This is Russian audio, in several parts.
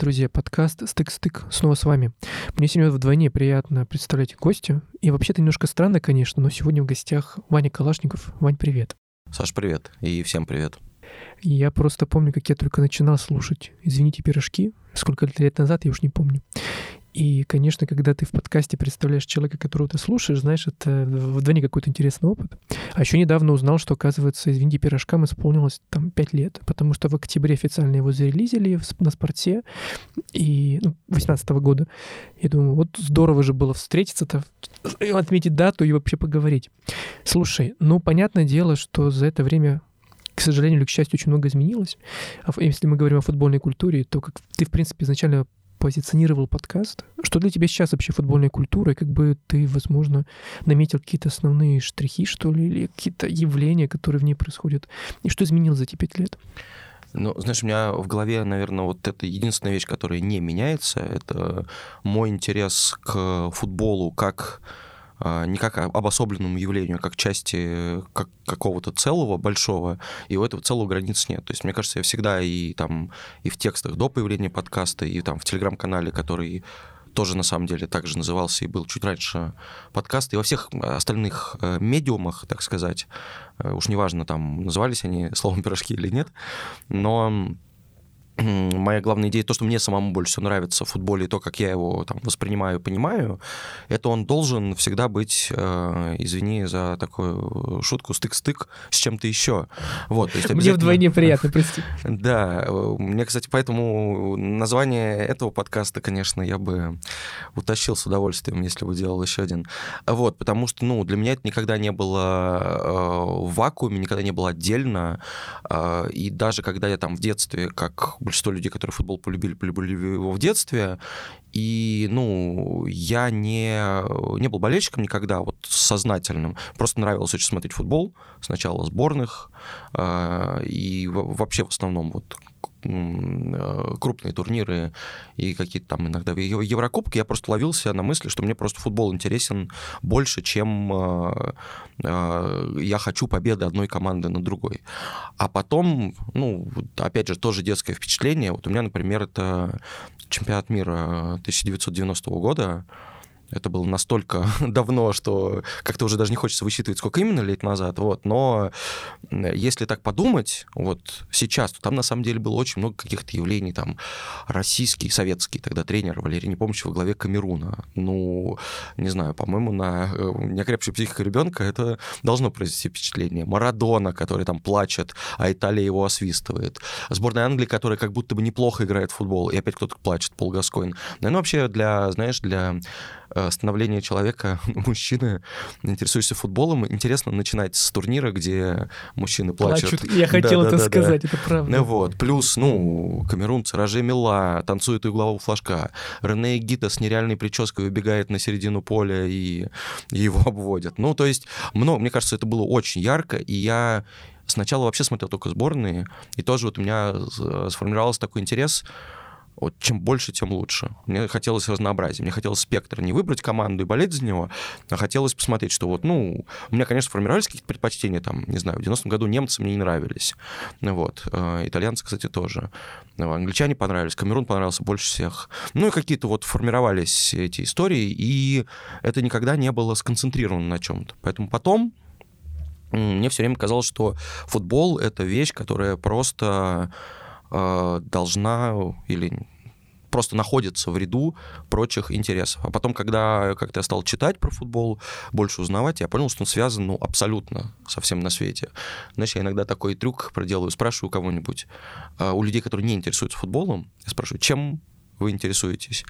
друзья, подкаст «Стык-стык» снова с вами. Мне сегодня вдвойне приятно представлять гостя. И вообще-то немножко странно, конечно, но сегодня в гостях Ваня Калашников. Вань, привет. Саш, привет. И всем привет. Я просто помню, как я только начинал слушать «Извините, пирожки», сколько лет назад, я уж не помню. И, конечно, когда ты в подкасте представляешь человека, которого ты слушаешь, знаешь, это вдвойне какой-то интересный опыт. А еще недавно узнал, что, оказывается, «Извините, пирожкам» исполнилось там пять лет, потому что в октябре официально его зарелизили на спорте и ну, 18 -го года. Я думаю, вот здорово же было встретиться-то, отметить дату и вообще поговорить. Слушай, ну, понятное дело, что за это время к сожалению или к счастью, очень много изменилось. А если мы говорим о футбольной культуре, то как ты, в принципе, изначально позиционировал подкаст. Что для тебя сейчас вообще футбольная культура? И как бы ты, возможно, наметил какие-то основные штрихи, что ли, или какие-то явления, которые в ней происходят? И что изменилось за эти пять лет? Ну, знаешь, у меня в голове, наверное, вот это единственная вещь, которая не меняется, это мой интерес к футболу как не как обособленному явлению, а как части как, какого-то целого большого, и у этого целого границ нет. То есть, мне кажется, я всегда и там и в текстах до появления подкаста, и там в телеграм-канале, который тоже на самом деле также назывался и был чуть раньше подкаст, и во всех остальных э, медиумах, так сказать, э, уж неважно, там назывались они словом пирожки или нет, но моя главная идея, то, что мне самому больше всего нравится в футболе, то, как я его там воспринимаю, понимаю, это он должен всегда быть, э, извини за такую шутку, стык-стык с чем-то еще. Вот, то есть обязательно... Мне вдвойне приятно, прости. Да, мне, кстати, поэтому название этого подкаста, конечно, я бы утащил с удовольствием, если бы делал еще один. Вот, потому что, ну, для меня это никогда не было э, в вакууме, никогда не было отдельно, э, и даже когда я там в детстве, как большинство людей, которые футбол полюбили, полюбили его в детстве. И, ну, я не, не был болельщиком никогда, вот сознательным. Просто нравилось очень смотреть футбол. Сначала сборных, э, и вообще в основном вот крупные турниры и какие-то там иногда Еврокубки, я просто ловился на мысли, что мне просто футбол интересен больше, чем э, э, я хочу победы одной команды над другой. А потом, ну, опять же, тоже детское впечатление. Вот у меня, например, это чемпионат мира 1990 года, это было настолько давно, что как-то уже даже не хочется высчитывать, сколько именно лет назад. Вот. Но если так подумать, вот сейчас, то там на самом деле было очень много каких-то явлений, там, российский, советский тогда тренер Валерий Непомнящий во главе Камеруна. Ну, не знаю, по-моему, на э, неокрепшей психика ребенка это должно произвести впечатление. Марадона, который там плачет, а Италия его освистывает. Сборная Англии, которая как будто бы неплохо играет в футбол, и опять кто-то плачет, Пол Гаскоин. Ну, вообще для, знаешь, для становление человека, мужчины, интересующийся футболом, интересно начинать с турнира, где мужчины плачут. плачут. Я хотел да, это да, сказать, да. это правда. Вот. Плюс, ну, камерунцы, Роже Мила танцует у углового флажка. Рене Гита с нереальной прической убегает на середину поля и его обводят. Ну, то есть, много, мне кажется, это было очень ярко, и я сначала вообще смотрел только сборные, и тоже вот у меня сформировался такой интерес вот чем больше, тем лучше. Мне хотелось разнообразия, мне хотелось спектра, не выбрать команду и болеть за него, а хотелось посмотреть, что вот, ну, у меня, конечно, формировались какие-то предпочтения, там, не знаю, в 90-м году немцы мне не нравились, вот, э, итальянцы, кстати, тоже, ну, англичане понравились, Камерун понравился больше всех, ну, и какие-то вот формировались эти истории, и это никогда не было сконцентрировано на чем-то, поэтому потом мне все время казалось, что футбол — это вещь, которая просто э, должна или просто находится в ряду прочих интересов. А потом, когда как-то я стал читать про футбол, больше узнавать, я понял, что он связан ну, абсолютно со всем на свете. Знаешь, я иногда такой трюк проделаю, спрашиваю кого-нибудь, э, у людей, которые не интересуются футболом, я спрашиваю, чем вы интересуетесь?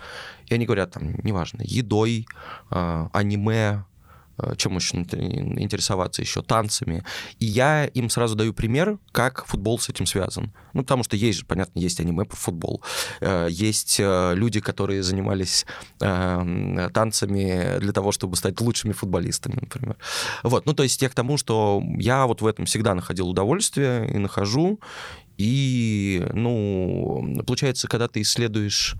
И они говорят, там, неважно, едой, э, аниме, чем еще интересоваться еще, танцами. И я им сразу даю пример, как футбол с этим связан. Ну, потому что есть же, понятно, есть аниме по футбол. Э, есть э, люди, которые занимались танцами для того, чтобы стать лучшими футболистами, например. Вот, ну, то есть я к тому, что я вот в этом всегда находил удовольствие и нахожу. И, ну, получается, когда ты исследуешь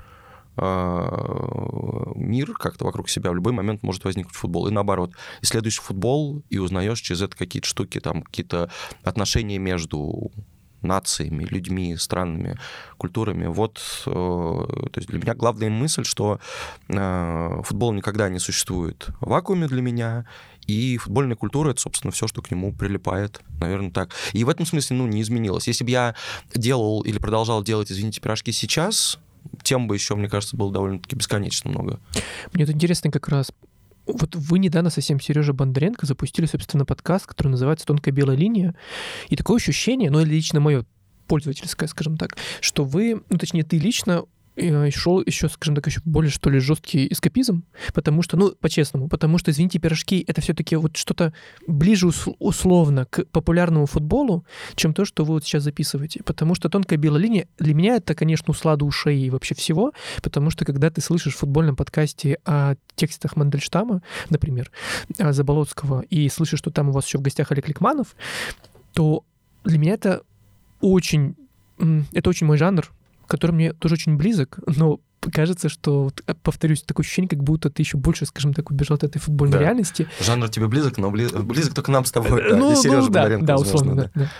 мир как-то вокруг себя в любой момент может возникнуть футбол. И наоборот, исследуешь футбол и узнаешь через это какие-то штуки, там какие-то отношения между нациями, людьми, странами, культурами. Вот, э, то есть для меня главная мысль, что э, футбол никогда не существует в вакууме для меня, и футбольная культура — это, собственно, все, что к нему прилипает, наверное, так. И в этом смысле, ну, не изменилось. Если бы я делал или продолжал делать, извините, пирожки сейчас, тем бы еще, мне кажется, было довольно-таки бесконечно много. Мне это интересно как раз вот вы недавно совсем Сережа Бондаренко запустили, собственно, подкаст, который называется «Тонкая белая линия». И такое ощущение, ну, лично мое пользовательское, скажем так, что вы, ну, точнее, ты лично Э, шел еще, скажем так, еще более, что ли, жесткий эскапизм, потому что, ну, по-честному, потому что, извините, пирожки — это все-таки вот что-то ближе условно к популярному футболу, чем то, что вы вот сейчас записываете. Потому что тонкая белая линия для меня это, конечно, услада ушей и вообще всего, потому что когда ты слышишь в футбольном подкасте о текстах Мандельштама, например, Заболоцкого, и слышишь, что там у вас еще в гостях Олег Ликманов, то для меня это очень это очень мой жанр, который мне тоже очень близок, но кажется, что, э, повторюсь, такое ощущение, как будто ты еще больше, скажем так, убежал от этой футбольной да. реальности. Жанр тебе близок, но близок, близок только нам с тобой, да, ну, и Сережа ну, да, Бондаренко, да, условно, да. да.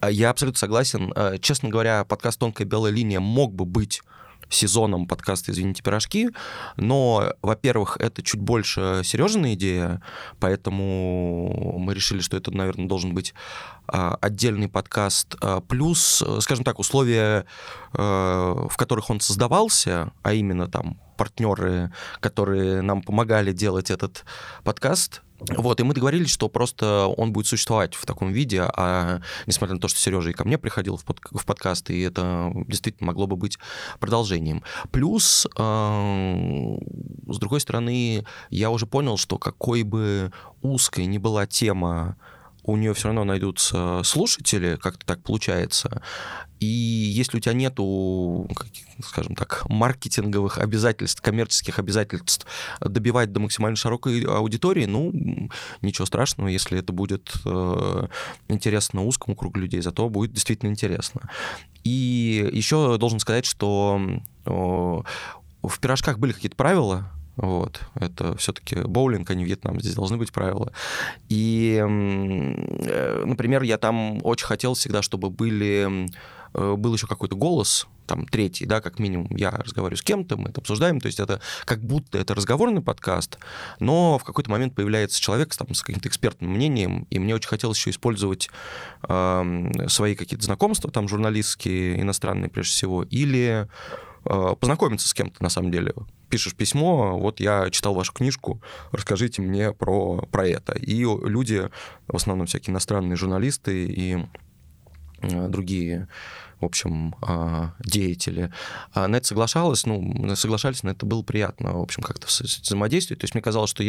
А, я абсолютно согласен. А, честно говоря, подкаст «Тонкая белая линия» мог бы быть сезоном подкаста «Извините, пирожки», но, во-первых, это чуть больше Сережина идея, поэтому мы решили, что это, наверное, должен быть а, отдельный подкаст. А, плюс, скажем так, условия, а, в которых он создавался, а именно там партнеры, которые нам помогали делать этот подкаст, вот, и мы договорились, что просто он будет существовать в таком виде, а несмотря на то, что Сережа и ко мне приходил в, под, в подкаст, и это действительно могло бы быть продолжением. Плюс, э, с другой стороны, я уже понял, что какой бы узкой ни была тема у нее все равно найдутся слушатели, как-то так получается. И если у тебя нету, скажем так, маркетинговых обязательств, коммерческих обязательств добивать до максимально широкой аудитории, ну, ничего страшного, если это будет э, интересно узкому кругу людей, зато будет действительно интересно. И еще должен сказать, что э, в пирожках были какие-то правила, вот. Это все-таки боулинг, а не Вьетнам. Здесь должны быть правила. И, э, например, я там очень хотел всегда, чтобы были, э, был еще какой-то голос, там, третий, да, как минимум, я разговариваю с кем-то, мы это обсуждаем, то есть это как будто это разговорный подкаст, но в какой-то момент появляется человек там, с каким-то экспертным мнением, и мне очень хотелось еще использовать э, свои какие-то знакомства, там, журналистские, иностранные прежде всего, или э, познакомиться с кем-то, на самом деле, пишешь письмо, вот я читал вашу книжку, расскажите мне про, про это. И люди, в основном всякие иностранные журналисты и э, другие в общем, а, деятели. А на это соглашалась, ну, соглашались, на это было приятно, в общем, как-то взаимодействовать. То есть мне казалось, что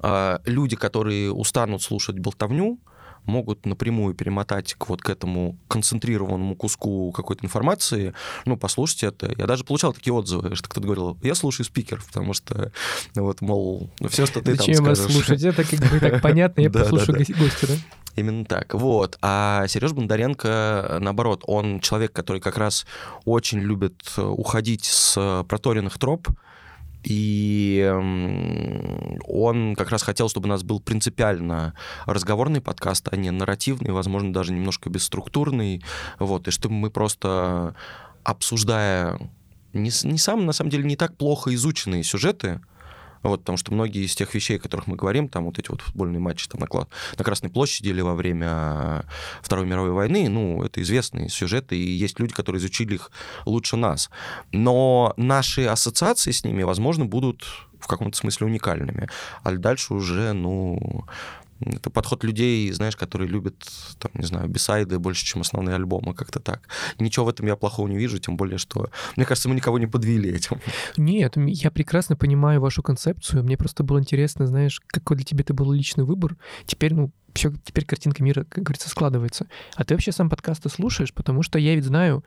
а, люди, которые устанут слушать болтовню, могут напрямую перемотать к, вот к этому концентрированному куску какой-то информации, ну, послушайте это. Я даже получал такие отзывы, что кто-то говорил, я слушаю спикер, потому что, вот, мол, все, что ты Зачем там скажешь... вас слушать? Это как бы так понятно, я послушаю гостя, да? Именно так. Вот. А Сереж Бондаренко, наоборот, он человек, который как раз очень любит уходить с проторенных троп, и он как раз хотел, чтобы у нас был принципиально разговорный подкаст, а не нарративный, возможно, даже немножко бесструктурный. Вот, и чтобы мы просто обсуждая не, не сам, на самом деле, не так плохо изученные сюжеты, вот, потому что многие из тех вещей, о которых мы говорим, там вот эти вот футбольные матчи там, на, на Красной площади или во время Второй мировой войны, ну, это известные сюжеты, и есть люди, которые изучили их лучше нас. Но наши ассоциации с ними, возможно, будут в каком-то смысле уникальными. А дальше уже, ну, это подход людей, знаешь, которые любят, там, не знаю, бисайды больше, чем основные альбомы, как-то так. Ничего в этом я плохого не вижу, тем более, что, мне кажется, мы никого не подвели этим. Нет, я прекрасно понимаю вашу концепцию. Мне просто было интересно, знаешь, какой для тебя это был личный выбор. Теперь, ну, все, теперь картинка мира, как говорится, складывается. А ты вообще сам подкасты слушаешь? Потому что я ведь знаю,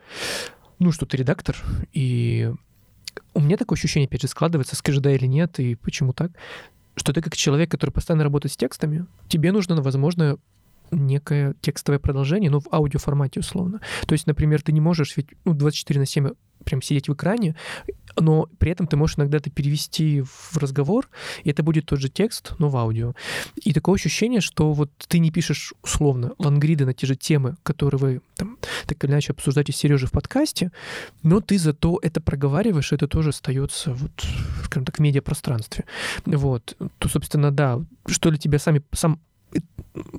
ну, что ты редактор, и у меня такое ощущение, опять же, складывается, скажи да или нет, и почему так, что ты как человек, который постоянно работает с текстами, тебе нужно, возможно, некое текстовое продолжение, но в аудиоформате условно. То есть, например, ты не можешь ведь ну, 24 на 7 прям сидеть в экране, но при этом ты можешь иногда это перевести в разговор, и это будет тот же текст, но в аудио. И такое ощущение, что вот ты не пишешь условно лангриды на те же темы, которые вы там, так или иначе обсуждаете с Сережей в подкасте, но ты зато это проговариваешь, и это тоже остается вот, скажем так, в медиапространстве. Вот. То, собственно, да, что для тебя сами, сам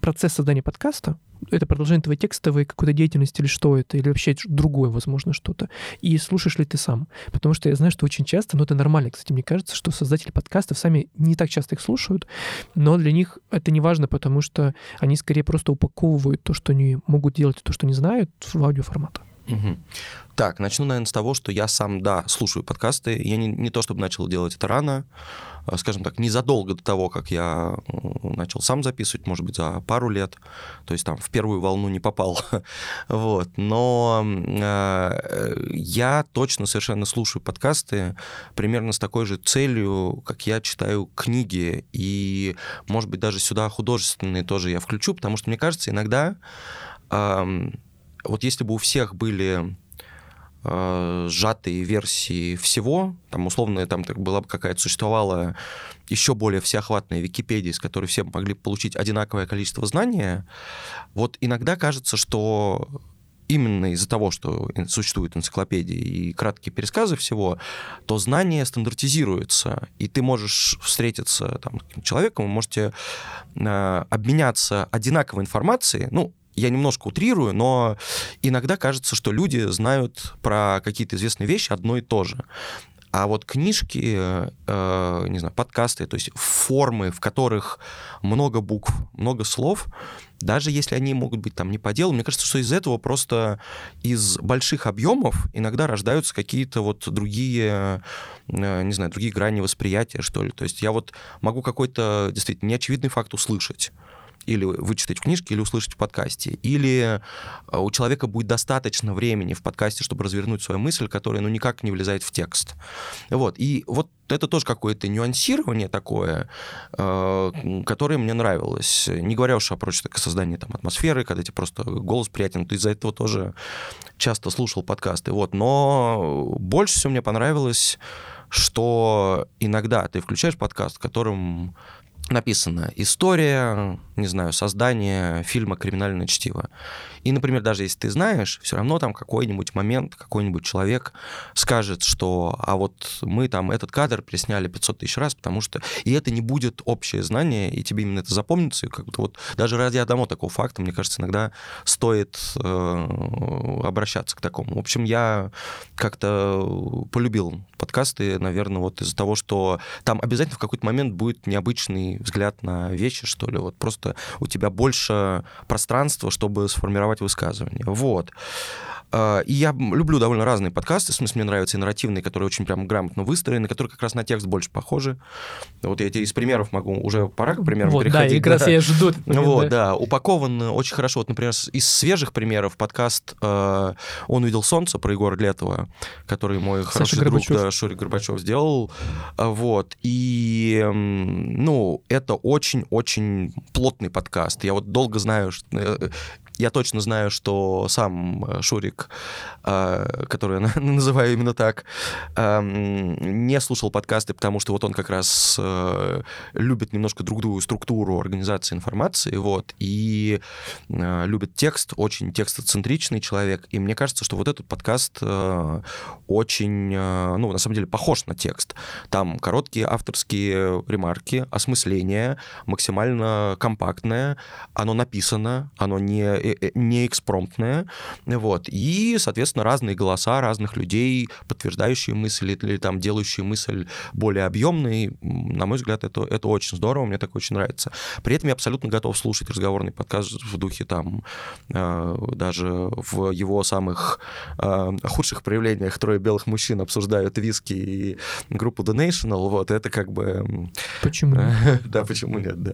процесс создания подкаста, это продолжение твоей текстовой какой-то деятельности или что это, или вообще другое, возможно, что-то. И слушаешь ли ты сам? Потому что я знаю, что очень часто, но это нормально, кстати, мне кажется, что создатели подкастов сами не так часто их слушают, но для них это не важно, потому что они скорее просто упаковывают то, что они могут делать, то, что не знают, в аудиоформат. Угу. Так, начну, наверное, с того, что я сам, да, слушаю подкасты. Я не, не то, чтобы начал делать это рано, а, скажем так, незадолго до того, как я начал сам записывать, может быть, за пару лет. То есть там в первую волну не попал. вот. Но э, я точно совершенно слушаю подкасты примерно с такой же целью, как я читаю книги. И, может быть, даже сюда художественные тоже я включу, потому что, мне кажется, иногда... Э, вот если бы у всех были э, сжатые версии всего, там условно там была бы какая-то существовала еще более всеохватная Википедия, с которой все могли получить одинаковое количество знания, вот иногда кажется, что именно из-за того, что существуют энциклопедии и краткие пересказы всего, то знание стандартизируется, и ты можешь встретиться там, с человеком, вы можете э, обменяться одинаковой информацией, ну, я немножко утрирую, но иногда кажется, что люди знают про какие-то известные вещи одно и то же. А вот книжки, э, не знаю, подкасты, то есть формы, в которых много букв, много слов, даже если они могут быть там не по делу, мне кажется, что из этого просто из больших объемов иногда рождаются какие-то вот другие, э, не знаю, другие грани восприятия, что ли. То есть я вот могу какой-то действительно неочевидный факт услышать или вычитать в книжке, или услышать в подкасте. Или э, у человека будет достаточно времени в подкасте, чтобы развернуть свою мысль, которая ну, никак не влезает в текст. Вот. И вот это тоже какое-то нюансирование такое, э, которое мне нравилось. Не говоря уж о прочем, так, создании там, атмосферы, когда тебе просто голос приятен. Ты из-за этого тоже часто слушал подкасты. Вот. Но больше всего мне понравилось, что иногда ты включаешь подкаст, в котором написана история, не знаю, создание фильма «Криминальное чтиво». И, например, даже если ты знаешь, все равно там какой-нибудь момент, какой-нибудь человек скажет, что а вот мы там этот кадр присняли 500 тысяч раз, потому что... И это не будет общее знание, и тебе именно это запомнится. И как то вот даже ради одного такого факта, мне кажется, иногда стоит э, обращаться к такому. В общем, я как-то полюбил подкасты, наверное, вот из-за того, что там обязательно в какой-то момент будет необычный взгляд на вещи, что ли. Вот просто у тебя больше пространства, чтобы сформировать давать высказывания. Вот. А, и я люблю довольно разные подкасты, в смысле, мне нравятся и нарративные, которые очень прям грамотно выстроены, которые как раз на текст больше похожи. Вот я тебе из примеров могу, уже пора к примерам вот, переходить. Да, и как раз я жду. Момент, вот, да. да, упакован очень хорошо. Вот, например, из свежих примеров подкаст э, «Он увидел солнце» про Егора Летова, который мой Саша хороший Горбачев. друг, да, Шурик Горбачев сделал. Вот. И, ну, это очень-очень плотный подкаст. Я вот долго знаю, что э, я точно знаю, что сам э, Шурик, э, который я называю именно так, эм, не слушал подкасты, потому что вот он как раз э, любит немножко другую структуру организации информации, вот, и любит текст, очень текстоцентричный человек, и мне кажется, что вот этот подкаст очень, ну, на самом деле, похож на текст. Там короткие авторские ремарки, осмысление максимально компактное, оно написано, оно не не экспромтная, вот, и, соответственно, разные голоса разных людей, подтверждающие мысль или там делающие мысль более объемной, на мой взгляд, это, это очень здорово, мне так очень нравится. При этом я абсолютно готов слушать разговорный подкаст в духе там э, даже в его самых э, худших проявлениях трое белых мужчин обсуждают виски и группу The National, вот, это как бы... Почему Да, почему нет, да.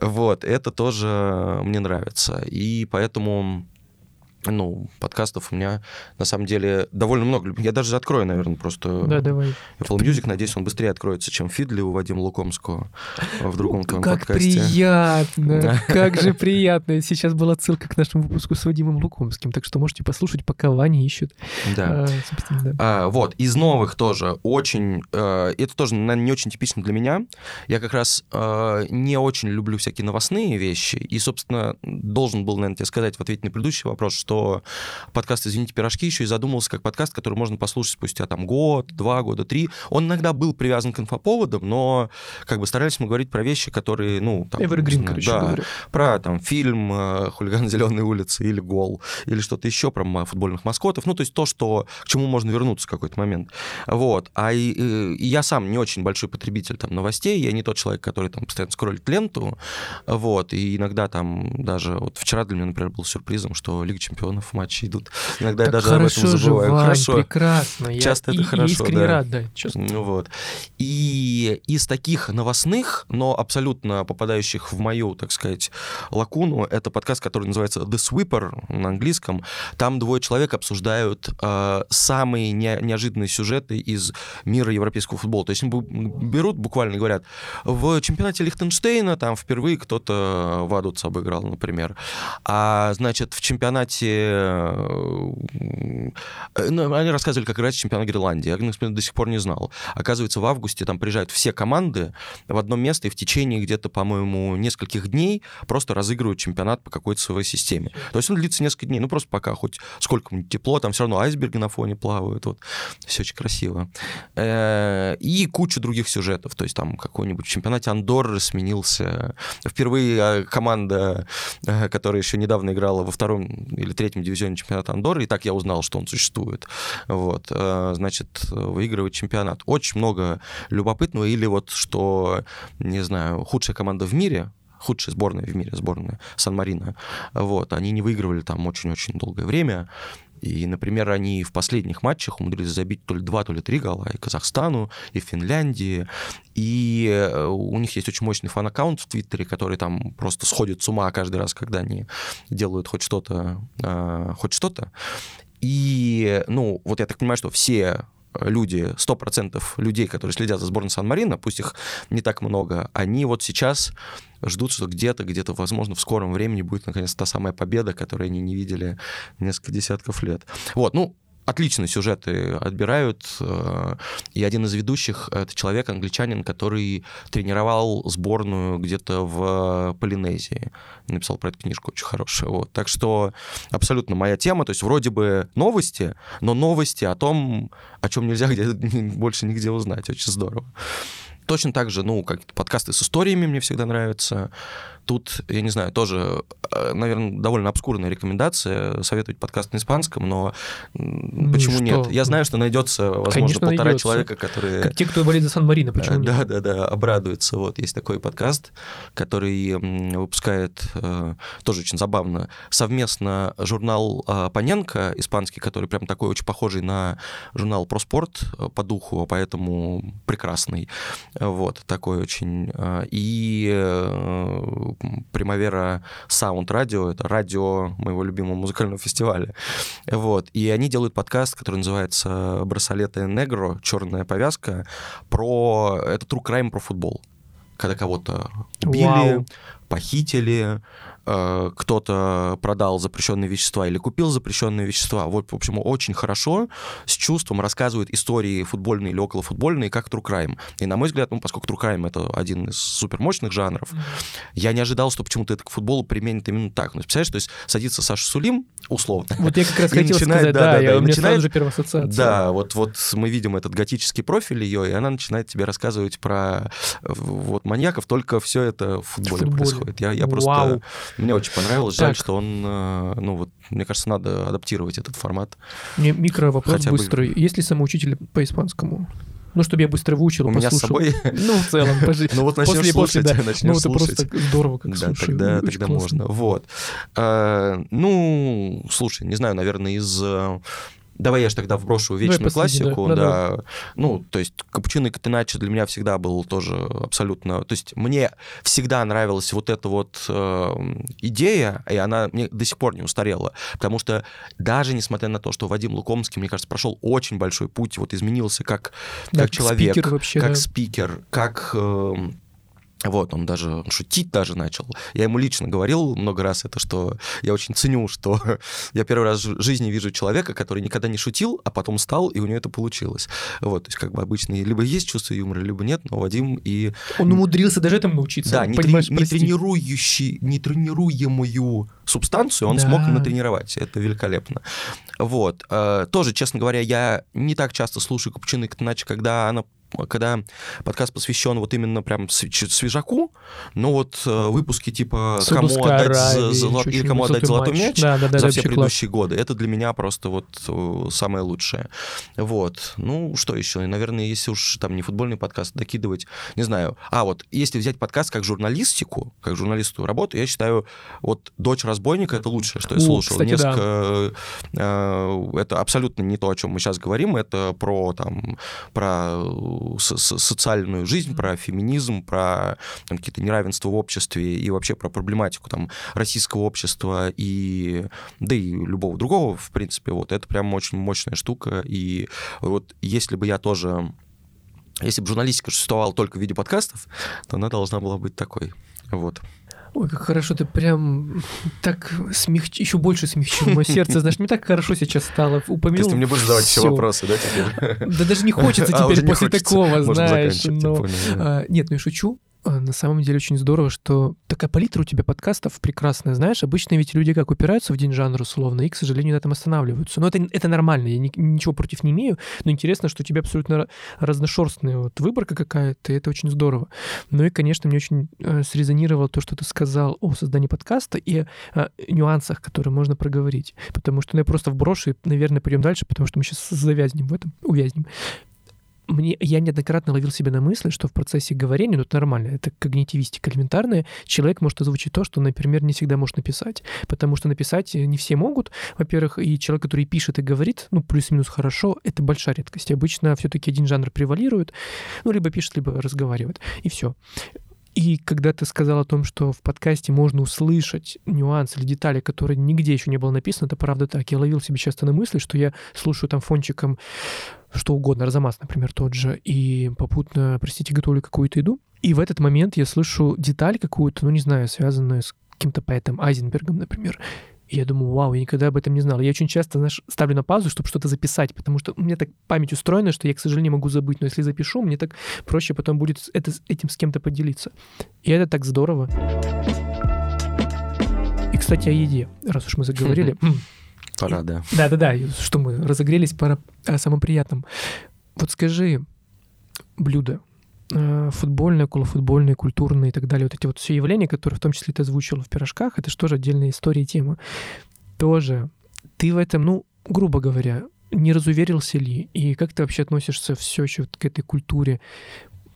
Вот, это тоже мне нравится. И поэтому ну, подкастов у меня на самом деле довольно много. Я даже открою, наверное, просто Да, давай. Apple Music. Надеюсь, он быстрее откроется, чем Фидли у Вадима Лукомского в другом твоем Как подкасте. приятно, как же приятно. Сейчас была ссылка к нашему выпуску с Вадимом Лукомским, так что можете послушать, пока Ваня ищет. Да. А, да. А, вот, из новых тоже очень... э, это тоже, наверное, не очень типично для меня. Я как раз э, не очень люблю всякие новостные вещи. И, собственно, должен был, наверное, тебе сказать в ответе на предыдущий вопрос, что подкаст «Извините, пирожки» еще и задумался как подкаст, который можно послушать спустя там год, два года, три. Он иногда был привязан к инфоповодам, но как бы старались мы говорить про вещи, которые, ну... Там, Evergreen, короче да, говоря. про там фильм э, «Хулиган зеленой улицы» или «Гол», или что-то еще про футбольных маскотов. Ну, то есть то, что, к чему можно вернуться в какой-то момент. Вот. А и, и я сам не очень большой потребитель там новостей, я не тот человек, который там постоянно скроллит ленту, вот, и иногда там даже, вот вчера для меня, например, был сюрпризом, что Лига чемпионов матчи идут. Иногда я Так даже об этом же, забываю. Вань, Хорошо. прекрасно. Я Часто это и- и хорошо, искренне да. рад, да, честно. Ну Вот. И из таких новостных, но абсолютно попадающих в мою, так сказать, лакуну, это подкаст, который называется The Sweeper на английском. Там двое человек обсуждают э, самые не- неожиданные сюжеты из мира европейского футбола. То есть они берут, буквально говорят, в чемпионате Лихтенштейна там впервые кто-то Вадуц обыграл, например. А, значит, в чемпионате... э, ну, они рассказывали, как играть в чемпионат Гренландии. Я, например, до сих пор не знал. Оказывается, в августе там приезжают все команды в одно место и в течение где-то, по-моему, нескольких дней просто разыгрывают чемпионат по какой-то своей системе. То есть он длится несколько дней, ну просто пока хоть сколько тепло, там все равно айсберги на фоне плавают, вот. Все очень красиво. Э, И куча других сюжетов. То есть там какой-нибудь в чемпионате Андорры сменился. Впервые э, команда, э, которая еще недавно играла во втором или третьем дивизионе чемпионата Андорры, и так я узнал, что он существует. Вот, э, значит, выигрывает чемпионат. Очень много любопытного. Или вот что, не знаю, худшая команда в мире, худшая сборная в мире, сборная Сан-Марино, вот, они не выигрывали там очень-очень долгое время, и, например, они в последних матчах умудрились забить то ли два, то ли три гола и Казахстану, и Финляндии. И э, у них есть очень мощный фан-аккаунт в Твиттере, который там просто сходит с ума каждый раз, когда они делают хоть что-то, э, хоть что-то. И, ну, вот я так понимаю, что все люди, 100% людей, которые следят за сборной Сан-Марино, пусть их не так много, они вот сейчас ждут, что где-то, где-то, возможно, в скором времени будет, наконец, та самая победа, которую они не видели несколько десятков лет. Вот, ну, отличные сюжеты отбирают. э, И один из ведущих — это человек, англичанин, который тренировал сборную где-то в Полинезии. Написал про эту книжку очень хорошую. Вот. Так что абсолютно моя тема. То есть вроде бы новости, но новости о том, о чем нельзя где больше нигде узнать. Очень здорово. Точно так же, ну, как подкасты с историями мне всегда нравятся. Тут, я не знаю, тоже, э, наверное, довольно обскурная рекомендация советовать подкаст на испанском, но Ну почему что? нет? Я знаю, что найдется, возможно, Конечно, полтора найдется. человека, которые... Как те, кто болеет за Сан-Марино, почему нет? Да, да, да, обрадуется. Вот есть такой подкаст, который выпускает э, тоже очень забавно совместно журнал э, Паненко испанский, который прям такой очень похожий на журнал про спорт по духу, поэтому прекрасный. Вот такой очень. И Примавера Саунд Радио, это радио моего любимого музыкального фестиваля. Вот. И они делают подкаст, который называется «Браслеты Негро. Черная повязка» про... Это true crime про футбол. Когда кого-то убили, Вау. похитили, э, кто-то продал запрещенные вещества или купил запрещенные вещества. Вот, в общем, очень хорошо, с чувством рассказывают истории футбольные или околофутбольные, как true crime. И, на мой взгляд, ну, поскольку true crime — это один из супермощных жанров, я не ожидал, что почему-то это к футболу применит именно так. Ну, представляешь, то есть садится Саша Сулим, условно, Вот я как раз хотел начинает, сказать, да, да, да, я, да, у меня начинает- сразу же первая ассоциация. да, вот, вот мы видим этот готический профиль ее, и она начинает тебе рассказывать про э, вот маньяков, только все это в футболе, футболе. происходит. Я, я просто... Мне очень понравилось. Жаль, Так. что он, э, ну вот, мне кажется, надо адаптировать этот формат. Мне микро-вопрос Хотя бы- быстрый. Есть ли самоучитель по испанскому? Ну, чтобы я быстро выучил, У меня с послушал. собой... Ну, в целом, пожи- Ну вот начнешь после, после, слушать, да. начнешь Ну, это слушать. просто здорово, как Да, слушаю. тогда, тогда классно. можно. Вот. Э, ну, слушай, не знаю, наверное, из э, Давай я же тогда вброшу вечную классику. Да. Да, да. Ну, то есть капучино и катеначо для меня всегда был тоже абсолютно... То есть мне всегда нравилась вот эта вот э, идея, и она мне до сих пор не устарела. Потому что даже несмотря на то, что Вадим Лукомский, мне кажется, прошел очень большой путь, вот изменился как, да, как человек, спикер вообще, как да. спикер, как... Э, вот, он даже шутить даже начал. Я ему лично говорил много раз это, что я очень ценю, что я первый раз в жизни вижу человека, который никогда не шутил, а потом стал, и у него это получилось. Вот, то есть как бы обычно либо есть чувство юмора, либо нет, но Вадим и... Он умудрился даже этому научиться. Да, не, трени- не, тренирующий, не тренируемую субстанцию он да. смог натренировать. Это великолепно. Вот. Э, тоже, честно говоря, я не так часто слушаю Капучино иначе, когда она когда подкаст посвящен вот именно прям свежаку, но вот э, выпуски типа «Кому отдать, Аравии, золот... или кому отдать золотой мяч, мяч да, да, да, за все предыдущие класс. годы», это для меня просто вот э, самое лучшее. Вот. Ну, что еще? Наверное, если уж там не футбольный подкаст докидывать, не знаю. А, вот если взять подкаст как журналистику, как журналистскую работу, я считаю, вот «Дочь разбойника» — это лучшее, что я слушал. Кстати, Несколько... Да. Э, это абсолютно не то, о чем мы сейчас говорим, это про там, про социальную жизнь, про феминизм, про какие-то неравенства в обществе и вообще про проблематику там, российского общества и да и любого другого, в принципе, вот это прям очень мощная штука. И вот если бы я тоже если бы журналистика существовала только в виде подкастов, то она должна была быть такой. Вот. Ой, как хорошо, ты прям так смягчил, еще больше смягчил мое сердце. Знаешь, мне так хорошо сейчас стало. Упомянул. То есть ты мне будешь задавать еще вопросы, да, теперь? Да даже не хочется а, теперь после такого, знаешь. А, нет, ну я шучу. А, на самом деле очень здорово, что такая палитра у тебя подкастов прекрасная. Знаешь, обычно ведь люди как упираются в один жанр условно и, к сожалению, на этом останавливаются. Но это, это нормально, я ни, ничего против не имею, но интересно, что у тебя абсолютно разношерстная вот выборка какая-то, и это очень здорово. Ну и, конечно, мне очень э, срезонировало то, что ты сказал о создании подкаста и э, нюансах, которые можно проговорить. Потому что ну, я просто вброшу и, наверное, пойдем дальше, потому что мы сейчас завязнем в этом, увязнем мне, я неоднократно ловил себя на мысли, что в процессе говорения, ну это нормально, это когнитивистика элементарная, человек может озвучить то, что, например, не всегда может написать. Потому что написать не все могут, во-первых, и человек, который пишет и говорит, ну, плюс-минус хорошо, это большая редкость. Обычно все-таки один жанр превалирует, ну, либо пишет, либо разговаривает, и все. И когда ты сказал о том, что в подкасте можно услышать нюансы или детали, которые нигде еще не было написано, это правда так. Я ловил себе часто на мысли, что я слушаю там фончиком что угодно, Арзамас, например, тот же, и попутно, простите, готовлю какую-то еду. И в этот момент я слышу деталь какую-то, ну, не знаю, связанную с каким-то поэтом Айзенбергом, например. И я думаю, вау, я никогда об этом не знал. Я очень часто, знаешь, ставлю на паузу, чтобы что-то записать, потому что у меня так память устроена, что я, к сожалению, могу забыть. Но если запишу, мне так проще потом будет это, этим с кем-то поделиться. И это так здорово. И, кстати, о еде, раз уж мы заговорили. Пора, да. Да-да-да, что мы разогрелись, пора о самом приятном. Вот скажи, блюдо, э, футбольные, околофутбольные, культурные и так далее, вот эти вот все явления, которые в том числе ты озвучил в пирожках, это же тоже отдельная история и тема. Тоже ты в этом, ну, грубо говоря, не разуверился ли? И как ты вообще относишься все еще к этой культуре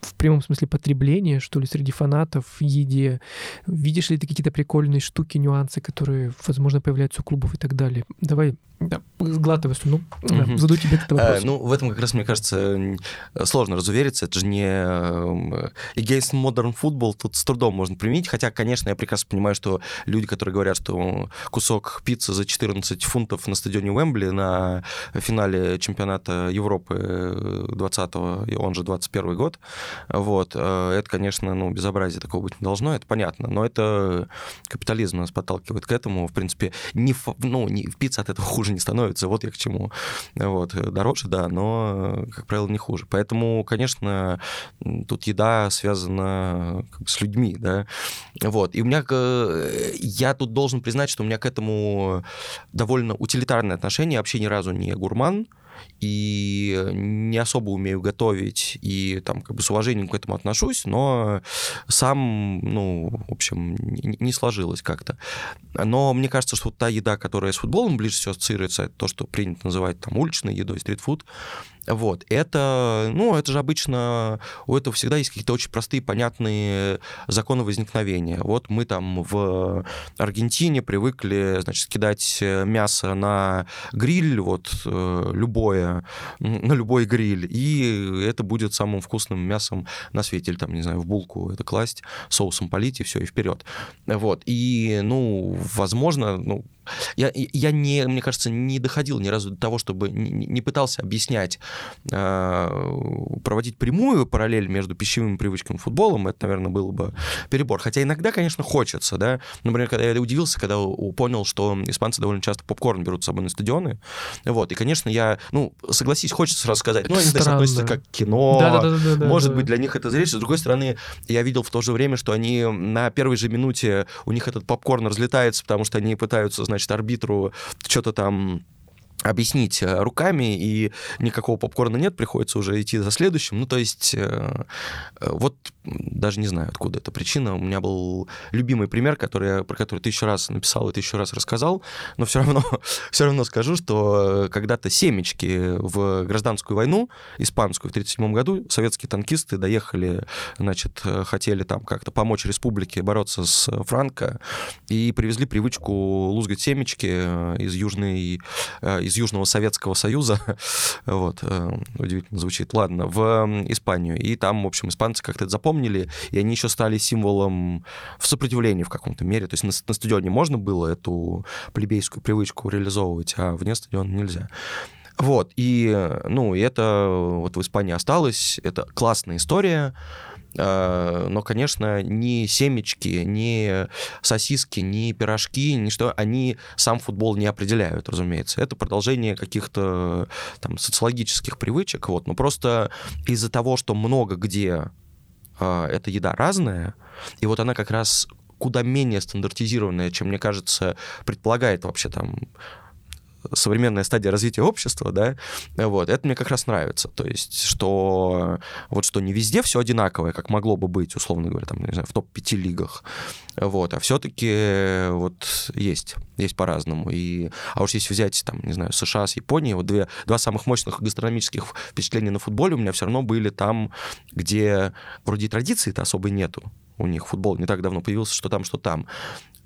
в прямом смысле потребления, что ли, среди фанатов в еде? Видишь ли ты какие-то прикольные штуки, нюансы, которые, возможно, появляются у клубов и так далее? Давай да, сглатывай ну, угу. заду тебе этот вопрос. А, ну, в этом как раз, мне кажется, сложно разувериться. Это же не э, against modern football, тут с трудом можно применить. Хотя, конечно, я прекрасно понимаю, что люди, которые говорят, что кусок пиццы за 14 фунтов на стадионе Уэмбли на финале чемпионата Европы 20 и он же 21 год, вот, э, это, конечно, ну, безобразие такого быть не должно, это понятно. Но это капитализм нас подталкивает к этому. В принципе, не, ну, не, пицца от этого хуже не становится, вот я к чему. Вот, дороже, да, но, как правило, не хуже. Поэтому, конечно, тут еда связана как бы, с людьми, да. Вот, и у меня, я тут должен признать, что у меня к этому довольно утилитарное отношение, вообще ни разу не гурман, и не особо умею готовить, и там как бы с уважением к этому отношусь, но сам, ну, в общем, не сложилось как-то. Но мне кажется, что вот та еда, которая с футболом ближе всего ассоциируется, это то, что принято называть там уличной едой, стритфуд, Вот, это, ну, это же обычно, у этого всегда есть какие-то очень простые, понятные законы возникновения. Вот мы там в Аргентине привыкли, значит, кидать мясо на гриль, вот, э, любое, на любой гриль, и это будет самым вкусным мясом на свете, или там, не знаю, в булку это класть, соусом полить, и все, и вперед. Вот, и, ну, возможно, ну, я, я не, мне кажется, не доходил ни разу до того, чтобы не, не пытался объяснять, э, проводить прямую параллель между пищевыми привычками и футболом, это, наверное, было бы перебор. Хотя иногда, конечно, хочется, да. Например, когда я удивился, когда понял, что испанцы довольно часто попкорн берут с собой на стадионы. Вот, и, конечно, я, ну, согласись, хочется сразу сказать, ну, они здесь относятся как кино, да, да, да, да, может да. быть, для них это зрелище. С другой стороны, я видел в то же время, что они на первой же минуте, у них этот попкорн разлетается, потому что они пытаются значит, арбитру что-то там объяснить э, руками, и никакого попкорна нет, приходится уже идти за следующим. Ну, то есть, э, э, вот даже не знаю, откуда эта причина. У меня был любимый пример, который, про который ты еще раз написал и еще раз рассказал, но все равно, все равно скажу, что когда-то семечки в гражданскую войну, испанскую, в 1937 году, советские танкисты доехали, значит, хотели там как-то помочь республике бороться с Франко, и привезли привычку лузгать семечки из Южной, из из Южного Советского Союза, вот, э, удивительно звучит, ладно, в Испанию. И там, в общем, испанцы как-то это запомнили, и они еще стали символом в сопротивлении в каком-то мере. То есть на, на стадионе можно было эту плебейскую привычку реализовывать, а вне стадиона нельзя. Вот, и, ну, и это вот в Испании осталось, это классная история, Э, но, конечно, ни семечки, ни сосиски, ни пирожки, ни что, они сам футбол не определяют, разумеется. Это продолжение каких-то там социологических привычек, вот. Но просто из-за того, что много где э, эта еда разная, и вот она как раз куда менее стандартизированная, чем, мне кажется, предполагает вообще там современная стадия развития общества, да, вот, это мне как раз нравится. То есть, что вот что не везде все одинаковое, как могло бы быть, условно говоря, там, не знаю, в топ-5 лигах, вот, а все-таки вот есть, есть по-разному. И, а уж если взять, там, не знаю, США с Японией, вот две, два самых мощных гастрономических впечатления на футболе у меня все равно были там, где вроде традиции-то особой нету, у них футбол не так давно появился, что там, что там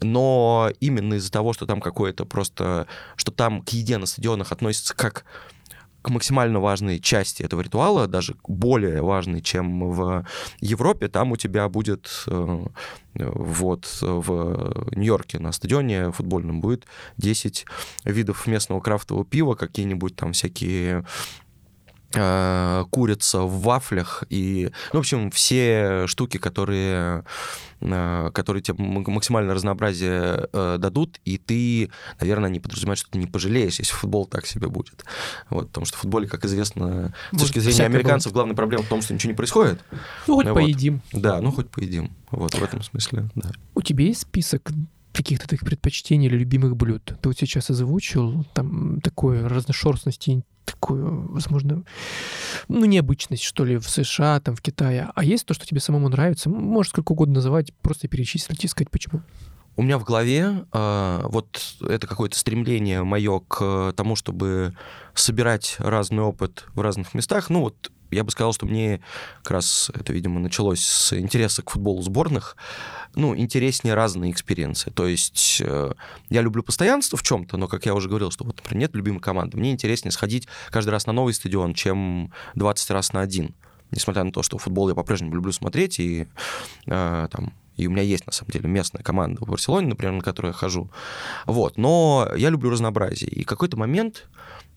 но именно из-за того, что там какое-то просто, что там к еде на стадионах относится как к максимально важной части этого ритуала, даже более важной, чем в Европе, там у тебя будет э, вот в Нью-Йорке на стадионе футбольном будет 10 видов местного крафтового пива, какие-нибудь там всякие курица в вафлях и, ну, в общем, все штуки, которые, э, которые тебе максимальное разнообразие э, дадут, и ты, наверное, не подразумеваешь, что ты не пожалеешь, если футбол так себе будет. Вот, потому что в футболе, как известно, с точки зрения американцев, главная проблема в том, что ничего не происходит. Ну, хоть вот. поедим. Да, ну, хоть поедим. Вот, в этом смысле, да. У тебя есть список каких-то таких предпочтений или любимых блюд. Ты вот сейчас озвучил там такой разношерстности, такую, возможно, ну, необычность, что ли, в США, там, в Китае. А есть то, что тебе самому нравится? Можешь сколько угодно называть, просто перечислить и сказать, почему. У меня в голове э, вот это какое-то стремление мое к тому, чтобы собирать разный опыт в разных местах. Ну вот я бы сказал, что мне как раз это, видимо, началось с интереса к футболу сборных. Ну, интереснее разные experience ы. То есть э, я люблю постоянство в чем-то, но, как я уже говорил, что вот, например, нет любимой команды. Мне интереснее сходить каждый раз на новый стадион, чем 20 раз на один. Несмотря на то, что футбол я по-прежнему люблю смотреть, и э, там и у меня есть, на самом деле, местная команда в Барселоне, например, на которую я хожу. Вот. Но я люблю разнообразие. И какой-то момент,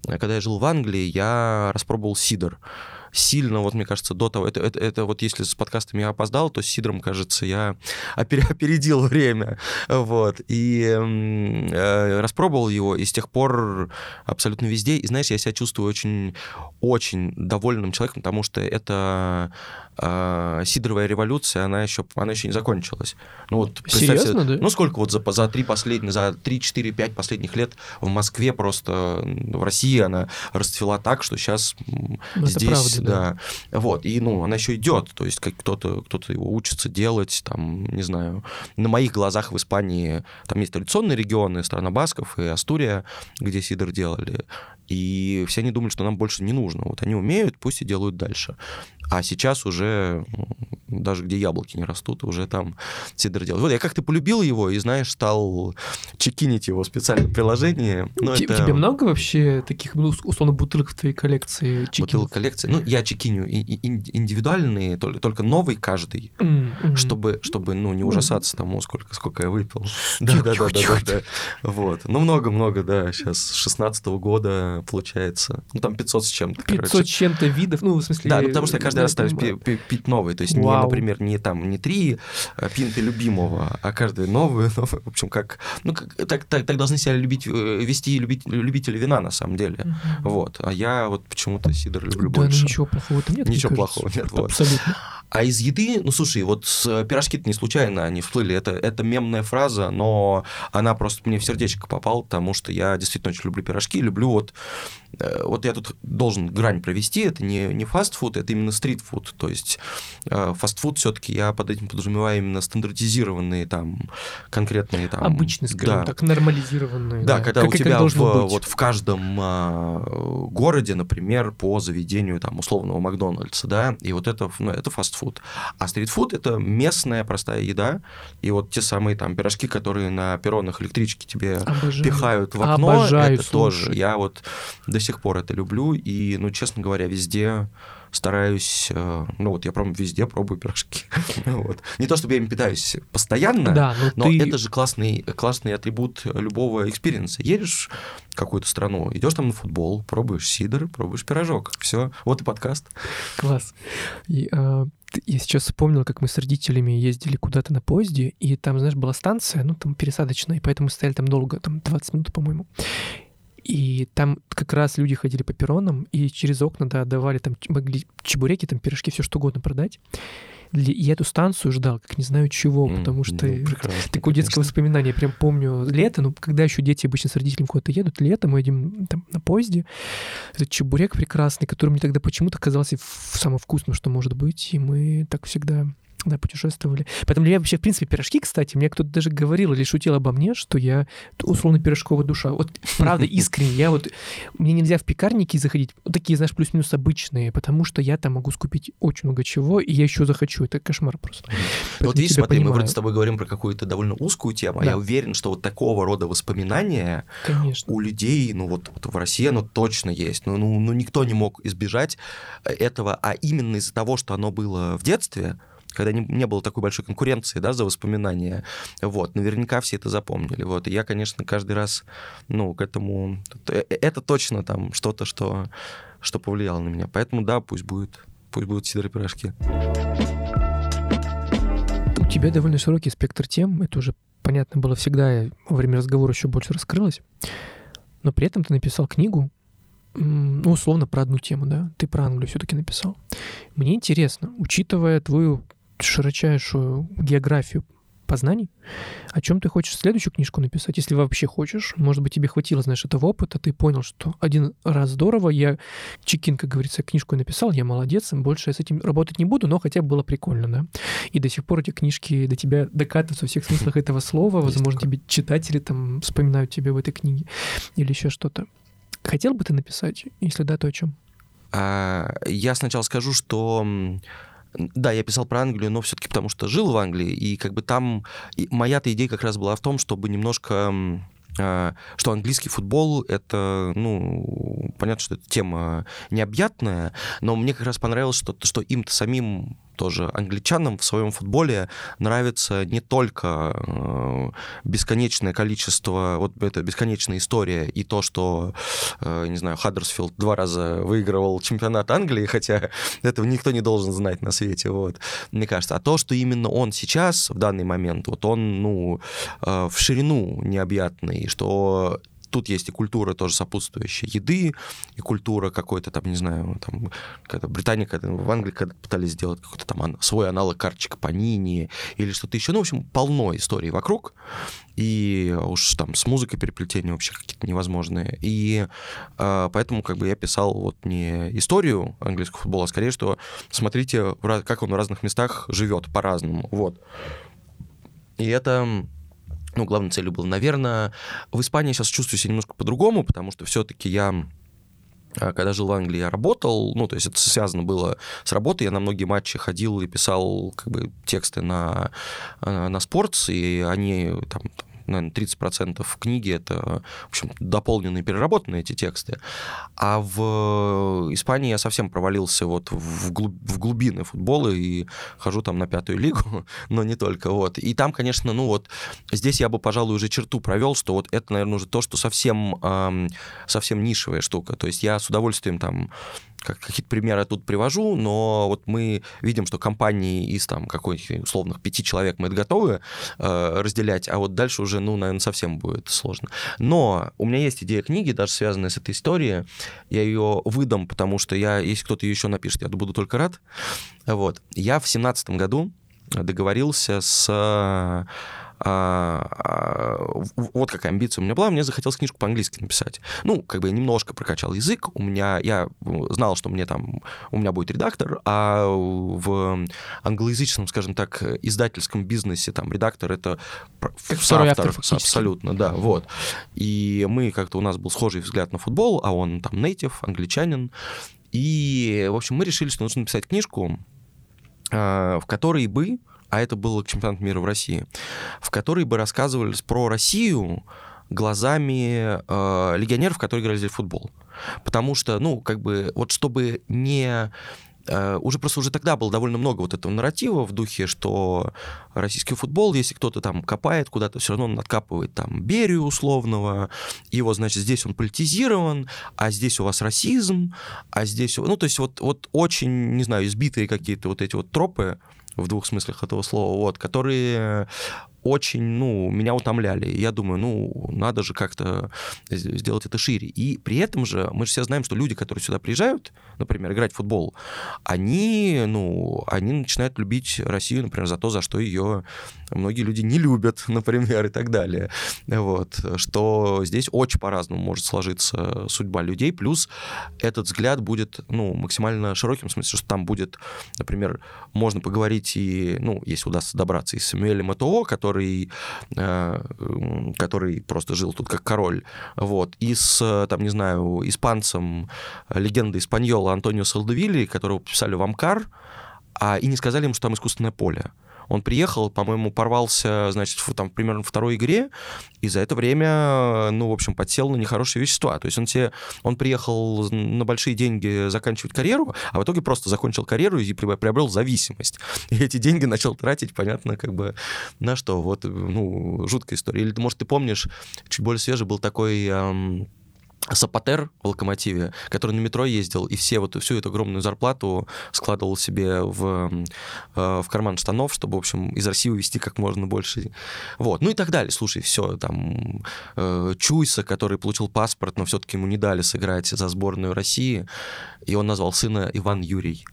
э, когда я жил в Англии, я распробовал сидр сильно, вот мне кажется, до того, это, это, это вот если с подкастами я опоздал, то с Сидром, кажется, я опередил время, вот, и э, распробовал его, и с тех пор абсолютно везде, и знаешь, я себя чувствую очень, очень довольным человеком, потому что это э, сидоровая революция, она еще, она еще не закончилась. Ну вот, Серьезно, да? Ну сколько вот за, за три последних, за 3-4-5 последних лет в Москве просто, в России она расцвела так, что сейчас ну, здесь... Правда да. да. Вот, и, ну, она еще идет, то есть как кто-то кто его учится делать, там, не знаю, на моих глазах в Испании, там есть традиционные регионы, страна Басков и Астурия, где сидр делали, И все они думали, что нам больше не нужно. Вот они умеют, пусть и делают дальше. А сейчас уже, даже где яблоки не растут, уже там сидр делают. Вот я как-то полюбил его и, знаешь, стал чекинить его в специальном приложении. Ну, это... Тебе много вообще таких, ну, условно, бутылок в твоей коллекции? Бутылок коллекции? Ну, я чекиню индивидуальные, только, только новый каждый, mm-hmm. чтобы, чтобы, ну, не ужасаться тому, сколько, сколько я выпил. Да-да-да. Вот. Ну, много-много, да, сейчас, с 16 года, получается. Ну, там 500 с чем-то, 500 с чем-то видов, ну, в смысле... Да, ну, потому что каждый стараюсь пить, пить новый. То есть, не, например, не там не три э, пинты любимого, а каждый новый, новый. В общем, как. Ну, как, так, так, так должны себя любить, э, вести любить, любители вина, на самом деле. Угу. Вот. А я вот почему-то сидр люблю да, больше. Ну, ничего плохого нет. Ничего плохого нет. Вот. Абсолютно. А из еды, ну слушай, вот пирожки-то не случайно они всплыли. Это, это мемная фраза, но она просто мне в сердечко попала, потому что я действительно очень люблю пирожки, люблю вот Э, вот я тут должен грань провести, это не, не фастфуд, это именно стритфуд, то есть э, фастфуд все-таки я под этим подразумеваю именно стандартизированные там конкретные там... Обычные, скажем да. так, нормализированные. Да, да. когда как, у тебя в, вот в каждом э, городе, например, по заведению там условного Макдональдса, да, и вот это, ну, это фастфуд. А стритфуд — это местная простая еда, и вот те самые там пирожки, которые на перронах электрички тебе Обожаю. пихают в окно, Обожаю, это слушай. тоже. Я вот до сих пор это люблю, и, ну, честно говоря, везде стараюсь, э, ну вот я прям везде пробую пирожки. вот. Не то, чтобы я им питаюсь постоянно, да, но, но ты... это же классный, классный атрибут любого experience а. Едешь в какую-то страну, идешь там на футбол, пробуешь сидр, пробуешь пирожок. Все, вот и подкаст. Класс. И, э, я сейчас вспомнил, как мы с родителями ездили куда-то на поезде, и там, знаешь, была станция, ну, там пересадочная, и поэтому стояли там долго, там 20 минут, по-моему. И там как раз люди ходили по перронам, и через окна, да, давали там, могли чебуреки, там пирожки, все что угодно продать. И эту станцию ждал, как не знаю чего, потому что ну, такое детское воспоминание. Я прям помню лето, ну, когда еще дети обычно с родителями куда-то едут, лето, мы едем там на поезде, этот чебурек прекрасный, который мне тогда почему-то казался самым вкусным, что может быть, и мы так всегда да, путешествовали. Поэтому я вообще, в принципе, пирожки, кстати, мне кто-то даже говорил или шутил обо мне, что я условно пирожковая душа. Вот правда, искренне, я вот... Мне нельзя в пекарники заходить, вот такие, знаешь, плюс-минус обычные, потому что я там могу скупить очень много чего, и я еще захочу. Это кошмар просто. вот видишь, смотри, понимаю. мы вроде с тобой говорим про какую-то довольно узкую тему, а да. я уверен, что вот такого рода воспоминания Конечно. у людей, ну вот, вот в России оно точно есть. Ну, ну, ну никто не мог избежать этого, а именно из-за того, что оно было в детстве, когда не, не было такой большой конкуренции, да, за воспоминания, вот, наверняка все это запомнили, вот, и я, конечно, каждый раз, ну, к этому, э, это точно там что-то, что, что повлияло на меня, поэтому, да, пусть будет, пусть будут сидоры пирожки. У тебя довольно широкий спектр тем, это уже понятно было всегда, во время разговора еще больше раскрылось, но при этом ты написал книгу, ну, условно, про одну тему, да, ты про Англию все-таки написал. Мне интересно, учитывая твою широчайшую географию познаний, о чем ты хочешь следующую книжку написать, если вообще хочешь. Может быть, тебе хватило, знаешь, этого опыта, ты понял, что один раз здорово, я чекин, как говорится, книжку написал, я молодец, больше я с этим работать не буду, но хотя бы было прикольно, да. И до сих пор эти книжки до тебя докатываются во всех смыслах этого слова, возможно, тебе читатели там вспоминают тебя в этой книге или еще что-то. Хотел бы ты написать? Если да, то о чем? А, я сначала скажу, что да, я писал про Англию, но все-таки потому что жил в Англии, и как бы там моя-то идея как раз была в том, чтобы немножко а, что английский футбол это, ну, понятно, что это тема необъятная, но мне как раз понравилось, что, что им-то самим тоже англичанам в своем футболе нравится не только э, бесконечное количество, вот эта бесконечная история и то, что, э, не знаю, Хаддерсфилд два раза выигрывал чемпионат Англии, хотя этого никто не должен знать на свете, вот, мне кажется. А то, что именно он сейчас, в данный момент, вот он, ну, э, в ширину необъятный, что тут есть и культура тоже сопутствующая еды, и культура какой-то там, не знаю, там, когда Британия, когда в Англии когда пытались сделать какой-то там свой аналог карточка Панини или что-то еще. Ну, в общем, полно историй вокруг, и уж там с музыкой переплетения вообще какие-то невозможные. И э, поэтому как бы я писал вот не историю английского футбола, а скорее, что смотрите, как он в разных местах живет по-разному. Вот. И это ну, главной целью было, наверное, в Испании сейчас чувствую себя немножко по-другому, потому что все-таки я а, когда жил в Англии, я работал, ну, то есть это связано было с работой, я на многие матчи ходил и писал как бы тексты на, на спортс, и они там наверное, 30% книги это, в общем, дополненные, переработанные эти тексты. А в Испании я совсем провалился вот в, глуб, глубины футбола и хожу там на пятую лигу, но не только. Вот. И там, конечно, ну вот здесь я бы, пожалуй, уже черту провел, что вот это, наверное, уже то, что совсем, совсем нишевая штука. То есть я с удовольствием там как, какие-то примеры тут привожу, но вот мы видим, что компании из там какой-нибудь условных пяти человек мы это готовы э, разделять, а вот дальше уже, ну, наверное, совсем будет сложно. Но у меня есть идея книги, даже связанная с этой историей. Я ее выдам, потому что я, если кто-то ее еще напишет, я буду только рад. Вот. Я в семнадцатом году договорился с вот какая амбиция у меня была, мне захотелось книжку по-английски написать. Ну, как бы я немножко прокачал язык, у меня, я знал, что мне там, у меня будет редактор, а в англоязычном, скажем так, издательском бизнесе там редактор это как второй автор, автор абсолютно, да, вот. И мы как-то, у нас был схожий взгляд на футбол, а он там native, англичанин, и, в общем, мы решили, что нужно написать книжку, а, в которой бы а это был чемпионат мира в России, в которой бы рассказывались про Россию глазами э, легионеров, которые играли в футбол. Потому что, ну, как бы, вот чтобы не э, уже просто уже тогда было довольно много вот этого нарратива в духе, что российский футбол, если кто-то там копает куда-то, все равно он откапывает там Берию условного, его, значит, здесь он политизирован, а здесь у вас расизм, а здесь... Ну, то есть вот, вот очень, не знаю, избитые какие-то вот эти вот тропы, в двух смыслах этого слова, вот, которые очень, ну, меня утомляли. я думаю, ну, надо же как-то сделать это шире. И при этом же мы же все знаем, что люди, которые сюда приезжают, например, играть в футбол, они, ну, они начинают любить Россию, например, за то, за что ее многие люди не любят, например, и так далее. Вот. Что здесь очень по-разному может сложиться судьба людей. Плюс этот взгляд будет, ну, максимально широким, в смысле, что там будет, например, можно поговорить и, ну, если удастся добраться, и с Самуэлем Этоо, который который, э, который просто жил тут как король, вот, и с, там, не знаю, испанцем, легенды Испаньола Антонио Салдевилли, которого писали в Амкар, а, и не сказали ему, что там искусственное поле. Он приехал, по-моему, порвался, значит, в, там, примерно второй игре, и за это время, ну, в общем, подсел на нехорошие вещества. То есть он себе, он приехал на большие деньги заканчивать карьеру, а в итоге просто закончил карьеру и приобрел зависимость. И эти деньги начал тратить, понятно, как бы на что. Вот, ну, жуткая история. Или, может, ты помнишь, чуть более свежий был такой... Эм, Сапатер в локомотиве, который на метро ездил и все вот всю эту огромную зарплату складывал себе в, э, в карман штанов, чтобы, в общем, из России увезти как можно больше. Вот. Ну и так далее. Слушай, все, там, э, Чуйса, который получил паспорт, но все-таки ему не дали сыграть за сборную России, и он назвал сына Иван Юрий.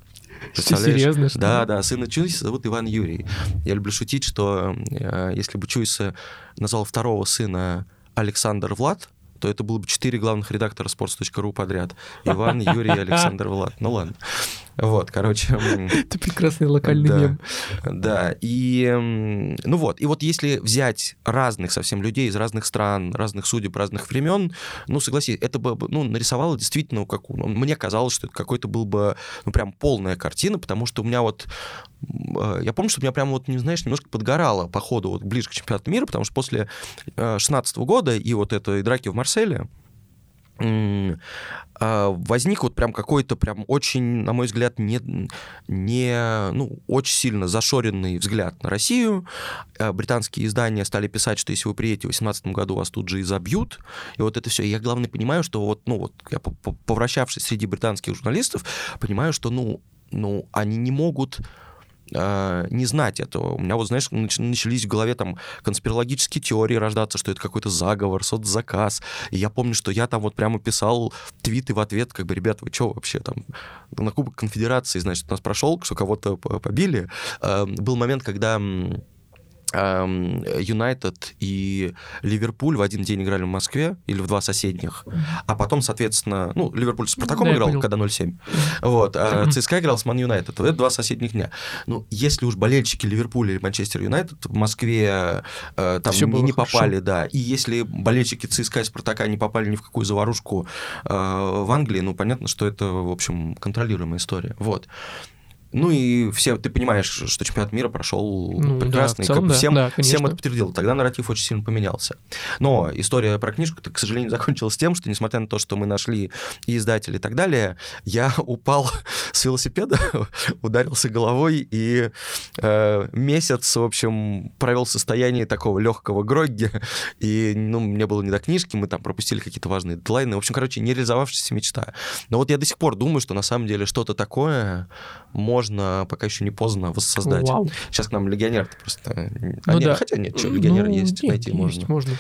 Представляешь? Серьезно, что Да, да, сына Чуйса зовут Иван Юрий. Я люблю шутить, что э, если бы Чуйса назвал второго сына Александр Влад, то это было бы четыре главных редактора sports.ru подряд. Иван, Юрий, Александр, Влад. Ну ладно. Вот, короче... Это прекрасный локальный да, мем. Да, и... Ну вот, и вот если взять разных совсем людей из разных стран, разных судеб, разных времен, ну, согласись, это бы, ну, нарисовало действительно, как, ну, мне казалось, что это какой-то был бы, ну, прям полная картина, потому что у меня вот... Э, я помню, что у меня прям вот, не знаешь, немножко подгорало по ходу вот ближе к чемпионату мира, потому что после 16 года и вот этой драки в Марселе, возник вот прям какой-то прям очень, на мой взгляд, не, не ну, очень сильно зашоренный взгляд на Россию. А, британские издания стали писать, что если вы приедете в 2018 году, вас тут же и забьют. И вот это все. И я, главное, понимаю, что вот, ну, вот я повращавшись среди британских журналистов, понимаю, что, ну, ну, они не могут э, не знать этого. У меня вот, знаешь, начались в голове там конспирологические теории рождаться, что это какой-то заговор, соцзаказ. И я помню, что я там вот прямо писал твиты в ответ, как бы, ребята, вы что вообще там? На Кубок Конфедерации, значит, у нас прошел, что кого-то побили. Э, был момент, когда Юнайтед и Ливерпуль в один день играли в Москве или в два соседних, а потом, соответственно, ну, Ливерпуль с Спартаком Да, играл, когда 0-7, вот, а ЦСКА играл с Ман Юнайтед, это два соседних дня. Ну, если уж болельщики Ливерпуля или Манчестер Юнайтед в Москве э, там Всё не, не хорошо. попали, да, и если болельщики ЦСКА и Спартака не попали ни в какую заварушку э, в Англии, ну, понятно, что это, в общем, контролируемая история, вот. Ну и все, ты понимаешь, что чемпионат мира прошел Ну, да, прекрасно, в и как бы да, всем, да, всем это подтвердил. Тогда нарратив очень сильно поменялся. Но история про книжку, к сожалению, закончилась тем, что, несмотря на то, что мы нашли и издателей и так далее, я упал с велосипеда, ударился головой и э, месяц, в общем, провел в состоянии такого легкого грогги. И, ну, мне было не до книжки, мы там пропустили какие-то важные дедлайны. В общем, короче, не реализовавшаяся мечта. Но вот я до сих пор думаю, что на самом деле что-то такое можно, пока еще не поздно, воссоздать. Вау. Сейчас к нам легионер просто... а Ну нет, да. Хотя нет, что, легионер Ну, есть, нет, найти можно. есть, можно.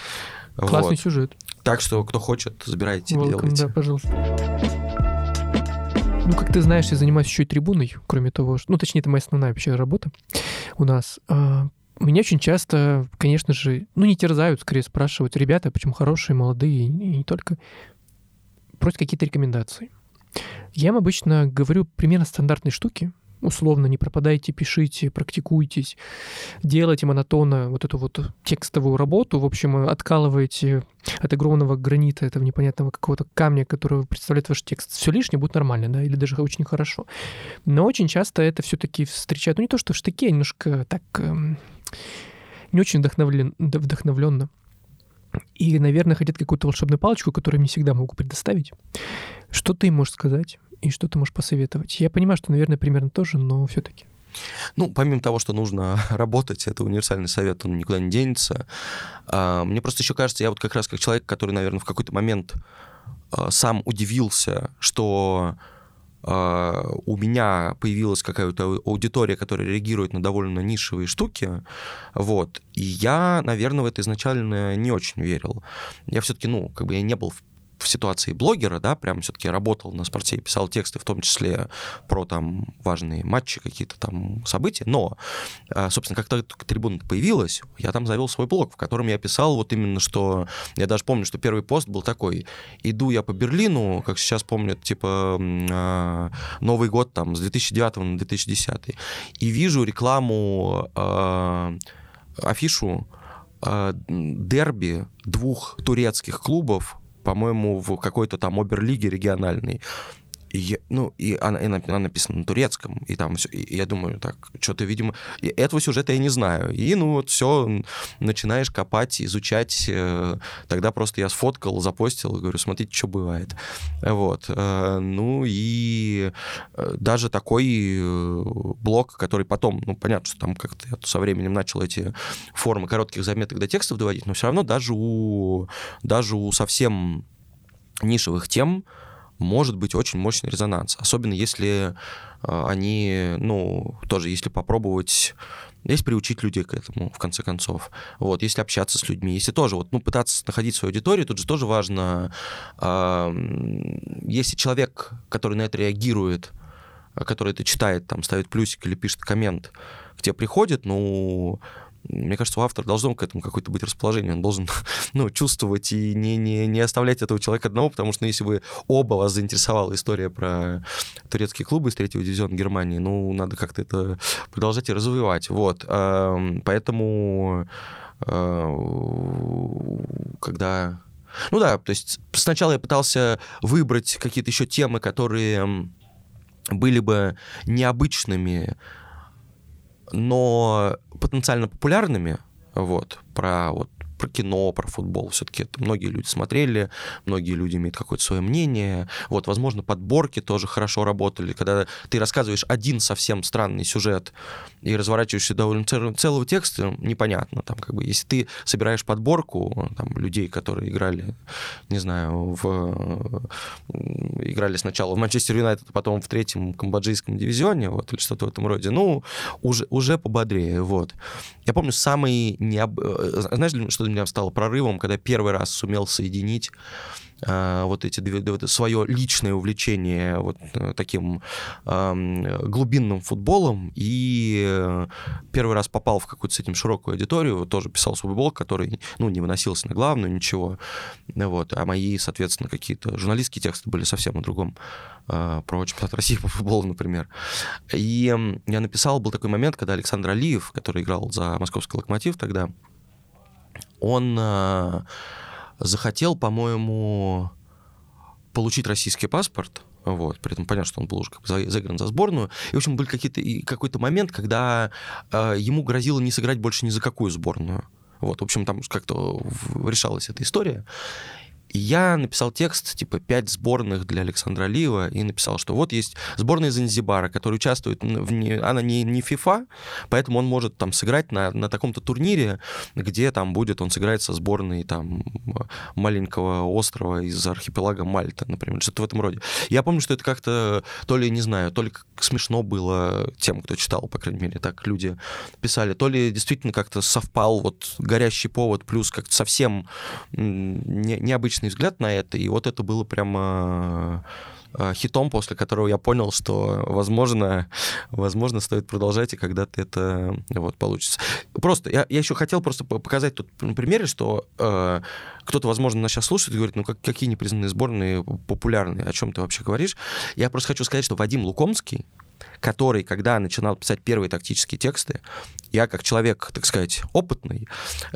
Вот. Классный сюжет. Так что, кто хочет, забирайте, Welcome, делайте. да, пожалуйста. Ну, как ты знаешь, я занимаюсь еще и трибуной, кроме того, что... Ну, точнее, это моя основная вообще работа у нас. А, Меня очень часто, конечно же, ну, не терзают, скорее спрашивают, ребята, почему хорошие, молодые, и не только, просят какие-то рекомендации. Я им обычно говорю примерно стандартные штуки, условно, не пропадайте, пишите, практикуйтесь, делайте монотонно вот эту вот текстовую работу, в общем, откалываете от огромного гранита, этого непонятного какого-то камня, который представляет ваш текст. Все лишнее будет нормально, да, или даже очень хорошо. Но очень часто это все-таки встречают, ну не то что в штыке, а немножко так эм, не очень вдохновлен, вдохновленно. И, наверное, хотят какую-то волшебную палочку, которую не всегда могу предоставить. Что ты можешь сказать и что ты можешь посоветовать? Я понимаю, что, наверное, примерно тоже, но все-таки. Ну, помимо того, что нужно работать, это универсальный совет, он никуда не денется. А, Мне просто еще кажется, я вот как раз как человек, который, наверное, в какой-то момент а, сам удивился, что а, у меня появилась какая-то аудитория, которая реагирует на довольно нишевые штуки, вот, и я, наверное, в это изначально не очень верил. Я все-таки, ну, как бы я не был в в ситуации блогера, да, прям все-таки работал на спорте, писал тексты, в том числе про там важные матчи, какие-то там события, но, а, собственно, как только трибуна появилась, я там завел свой блог, в котором я писал вот именно, что, я даже помню, что первый пост был такой, иду я по Берлину, как сейчас помнят, типа, а, Новый год там с 2009 на 2010, и вижу рекламу, а, афишу дерби двух турецких клубов, по-моему, в какой-то там оберлиге региональной. И я- ну, и она, и на- она написана на турецком, и там все. И я думаю, так, что-то, видимо, и этого сюжета я не знаю. И, ну, вот все, начинаешь копать, изучать. э, Тогда просто я сфоткал, запостил, говорю, смотрите, что бывает. Вот. э, Ну, и э, даже такой блог, который потом, ну, понятно, что там как-то я со временем начал эти формы коротких заметок до текстов доводить, но все равно даже у, даже у совсем нишевых тем может быть очень мощный резонанс. Особенно если э, они, ну, тоже если попробовать если приучить людей к этому, в конце концов. Вот, если общаться с людьми, если тоже вот, ну, пытаться находить свою аудиторию, тут же тоже важно, если человек, который на это реагирует, который это читает, там, ставит плюсик или пишет коммент, к тебе приходит, ну, мне кажется, у автора должно к этому какое-то быть расположение. Он должен ну, чувствовать и не, не, не оставлять этого человека одного, потому что ну, если вы оба вас заинтересовала история про турецкие клубы из третьего дивизиона Германии, ну, надо как-то это продолжать и развивать. Вот. Эм, Поэтому э, когда... Ну да, то есть сначала я пытался выбрать какие-то еще темы, которые были бы необычными, но потенциально популярными, вот, про вот про кино, про футбол. Все-таки это многие люди смотрели, многие люди имеют какое-то свое мнение. Вот, возможно, подборки тоже хорошо работали. Когда ты рассказываешь один совсем странный сюжет и разворачиваешься довольно цел- целого текста, непонятно. Там, как бы, если ты собираешь подборку там, людей, которые играли, не знаю, в играли сначала в Манчестер Юнайтед, а потом в третьем камбоджийском дивизионе, вот, или что-то в этом роде, ну, уже, уже пободрее, вот. Я помню самый необ... э, Знаешь, что для меня стало прорывом, когда первый раз сумел соединить э, вот эти вот, свое личное увлечение вот э, таким э, глубинным футболом и первый раз попал в какую-то с этим широкую аудиторию, тоже писал свой блог, который, ну, не выносился на главную, ничего, вот, а мои, соответственно, какие-то журналистские тексты были совсем о другом, э, про чемпионат России по футболу, например. И я написал, был такой момент, когда Александр Алиев, который играл за московский локомотив тогда, он э, захотел, по-моему, получить российский паспорт, вот, при этом понятно, что он был уже как бы заигран за сборную. И, в общем, был какие-то, какой-то момент, когда э, ему грозило не сыграть больше ни за какую сборную. Вот, в общем, там как-то решалась эта история я написал текст, типа, пять сборных для Александра Алиева, и написал, что вот есть сборная Занзибара, которая участвует в... Не, она не, не FIFA, поэтому он может там сыграть на, на таком-то турнире, где там будет, он сыграет со сборной там маленького острова из архипелага Мальта, например, что-то в этом роде. Я помню, что это как-то, то ли, не знаю, то ли смешно было тем, кто читал, по крайней мере, так люди писали, то ли действительно как-то совпал вот горящий повод, плюс как-то совсем не, необычный критичный взгляд на это, и вот это было прямо э, хитом, после которого я понял, что, возможно, возможно, стоит продолжать, и когда-то это вот получится. Просто, я, я еще хотел просто показать тут на примере, что э, кто-то, возможно, нас сейчас слушает и говорит, ну как, какие непризнанные сборные популярные, о чем ты вообще говоришь? Я просто хочу сказать, что Вадим Лукомский, который, когда начинал писать первые тактические тексты, я как человек, так сказать, опытный,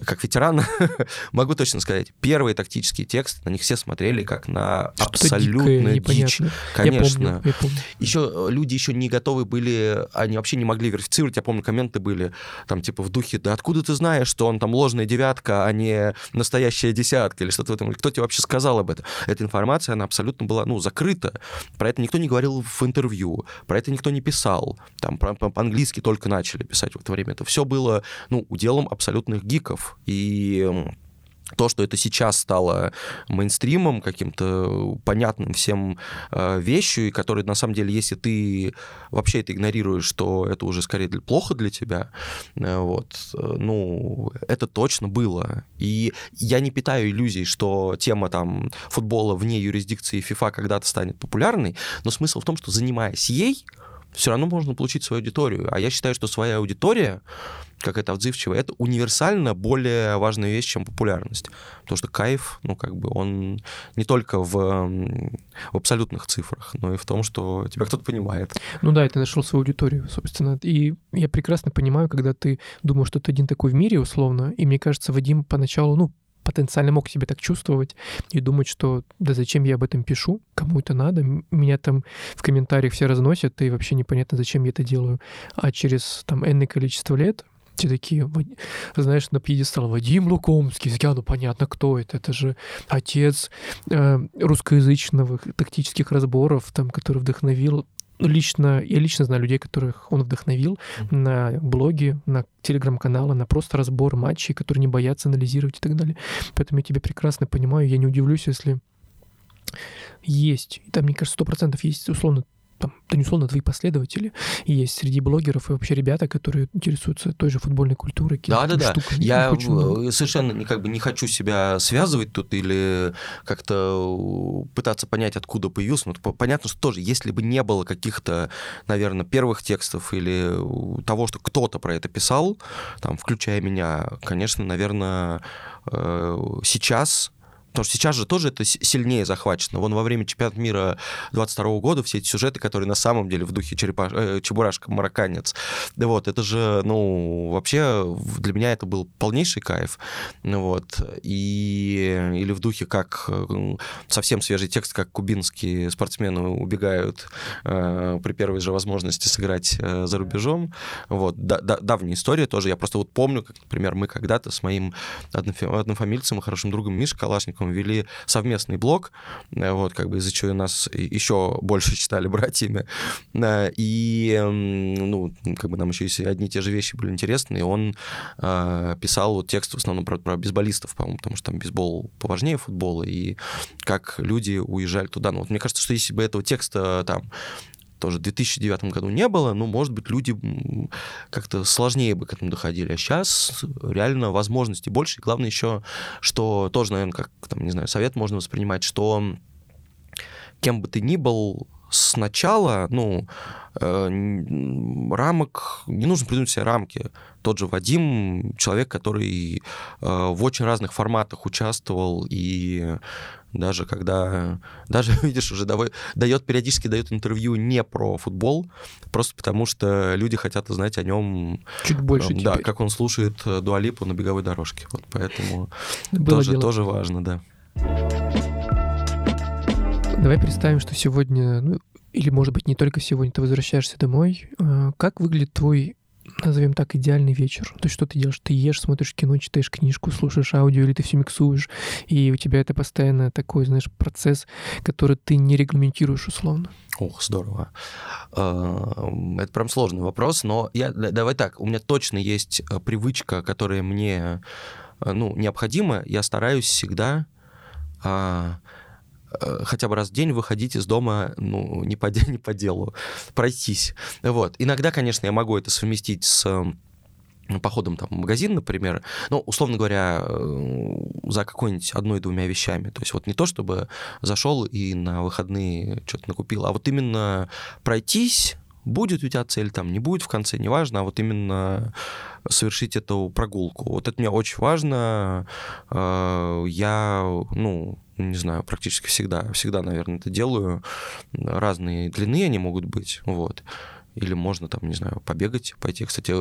как ветеран, могу точно сказать, первые тактические тексты, на них все смотрели как на абсолютно дичь. Конечно. Я помню, я помню. Еще э, люди еще не готовы были, они вообще не могли верифицировать. Я помню, комменты были там типа в духе, да откуда ты знаешь, что он там ложная девятка, а не настоящая десятка или что-то в этом. Кто тебе вообще сказал об этом? Эта информация, она абсолютно была, ну, закрыта. Про это никто не говорил в интервью, про это никто не писал. Там по-английски только начали писать в это время. Это все было, ну, уделом абсолютных гиков. И то, что это сейчас стало мейнстримом, каким-то понятным всем э, вещью, и который на самом деле, если ты вообще это игнорируешь, то это уже скорее для, плохо для тебя, э, вот, э, ну, это точно было. И я не питаю иллюзий, что тема там футбола вне юрисдикции FIFA когда-то станет популярной, но смысл в том, что занимаясь ей, все равно можно получить свою аудиторию. А я считаю, что своя аудитория, как это отзывчивая, это универсально более важная вещь, чем популярность. Потому что кайф, ну, как бы, он не только в, в абсолютных цифрах, но и в том, что тебя кто-то понимает. Ну да, и ты нашел свою аудиторию, собственно. И я прекрасно понимаю, когда ты думаешь, что ты один такой в мире, условно, и мне кажется, Вадим поначалу, ну, потенциально мог себя так чувствовать и думать, что да зачем я об этом пишу, кому это надо, меня там в комментариях все разносят, и вообще непонятно, зачем я это делаю. А через там энное количество лет все такие, знаешь, на пьедестал Вадим Лукомский, я, ну понятно, кто это, это же отец э, русскоязычного тактических разборов, там, который вдохновил лично, я лично знаю людей, которых он вдохновил mm-hmm. на блоги, на телеграм-каналы, на просто разбор матчей, которые не боятся анализировать и так далее. Поэтому я тебя прекрасно понимаю, я не удивлюсь, если есть, там, мне кажется, сто процентов есть, условно, там, да не условно, твои последователи есть среди блогеров и вообще ребята, которые интересуются той же футбольной культурой. Да, да, да. Я совершенно как бы не хочу себя связывать тут или как-то пытаться понять, откуда появился. Но понятно, что тоже, если бы не было каких-то, наверное, первых текстов или того, что кто-то про это писал, там, включая меня, конечно, наверное, э, сейчас Потому что сейчас же тоже это сильнее захвачено. Вон во время чемпионата мира 22 года все эти сюжеты, которые на самом деле в духе черепаш... э, Чебурашка, Марокканец. Да вот, это же, ну, вообще для меня это был полнейший кайф. Вот. И... Или в духе, как э, совсем свежий текст, как кубинские спортсмены убегают э, при первой же возможности сыграть э, за рубежом. Вот. Да, да, давняя история тоже. Я просто вот помню, как, например, мы когда-то с моим однофамильцем и хорошим другом Мишей Калашником Новиком вели совместный блог, э, вот, как бы из-за чего нас еще больше считали братьями. Э, и, ну, как бы нам еще и одни и те же вещи были интересны, и он э, писал вот текст в основном про, про бейсболистов, по-моему, потому что там бейсбол поважнее футбола, и как люди уезжали туда. Ну, вот мне кажется, что если бы этого текста там тоже в 2009 году не было, ну, может быть, люди как-то сложнее бы к этому доходили. А сейчас реально возможностей больше. И главное еще, что тоже, наверное, как, там, не знаю, совет можно воспринимать, что кем бы ты ни был, сначала, ну, э, рамок, не нужно придумать себе рамки. Тот же Вадим, человек, который э, в очень разных форматах участвовал и даже когда, даже, видишь, уже дает, периодически дает интервью не про футбол, просто потому что люди хотят знать о нем... Чуть больше Да, теперь. как он слушает э, Дуалипу на беговой дорожке. Вот поэтому Было тоже, дело. тоже важно, да. Давай представим, что сегодня, ну, или, может быть, не только сегодня, ты возвращаешься домой. А, как выглядит твой назовем так, идеальный вечер. То есть что ты делаешь? Ты ешь, смотришь кино, читаешь книжку, слушаешь аудио, или ты все миксуешь, и у тебя это постоянно такой, знаешь, процесс, который ты не регламентируешь условно. Ох, здорово. А, это прям сложный вопрос, но я, давай так, у меня точно есть э, привычка, которая мне э, ну, необходима. Я стараюсь всегда а, хотя бы раз в день выходить из дома, ну, не по, не по делу, пройтись. Вот. Иногда, конечно, я могу это совместить с походом там, в магазин, например, ну, условно говоря, э, за какой-нибудь одной-двумя вещами. То есть вот не то, чтобы зашел и на выходные что-то накупил, а вот именно пройтись, будет у тебя цель, там не будет в конце, неважно, а вот именно совершить эту прогулку. Вот это мне очень важно. Э, я, ну, не знаю, практически всегда, всегда, наверное, это делаю. Разные длины они могут быть, вот или можно там, не знаю, побегать, пойти. Кстати,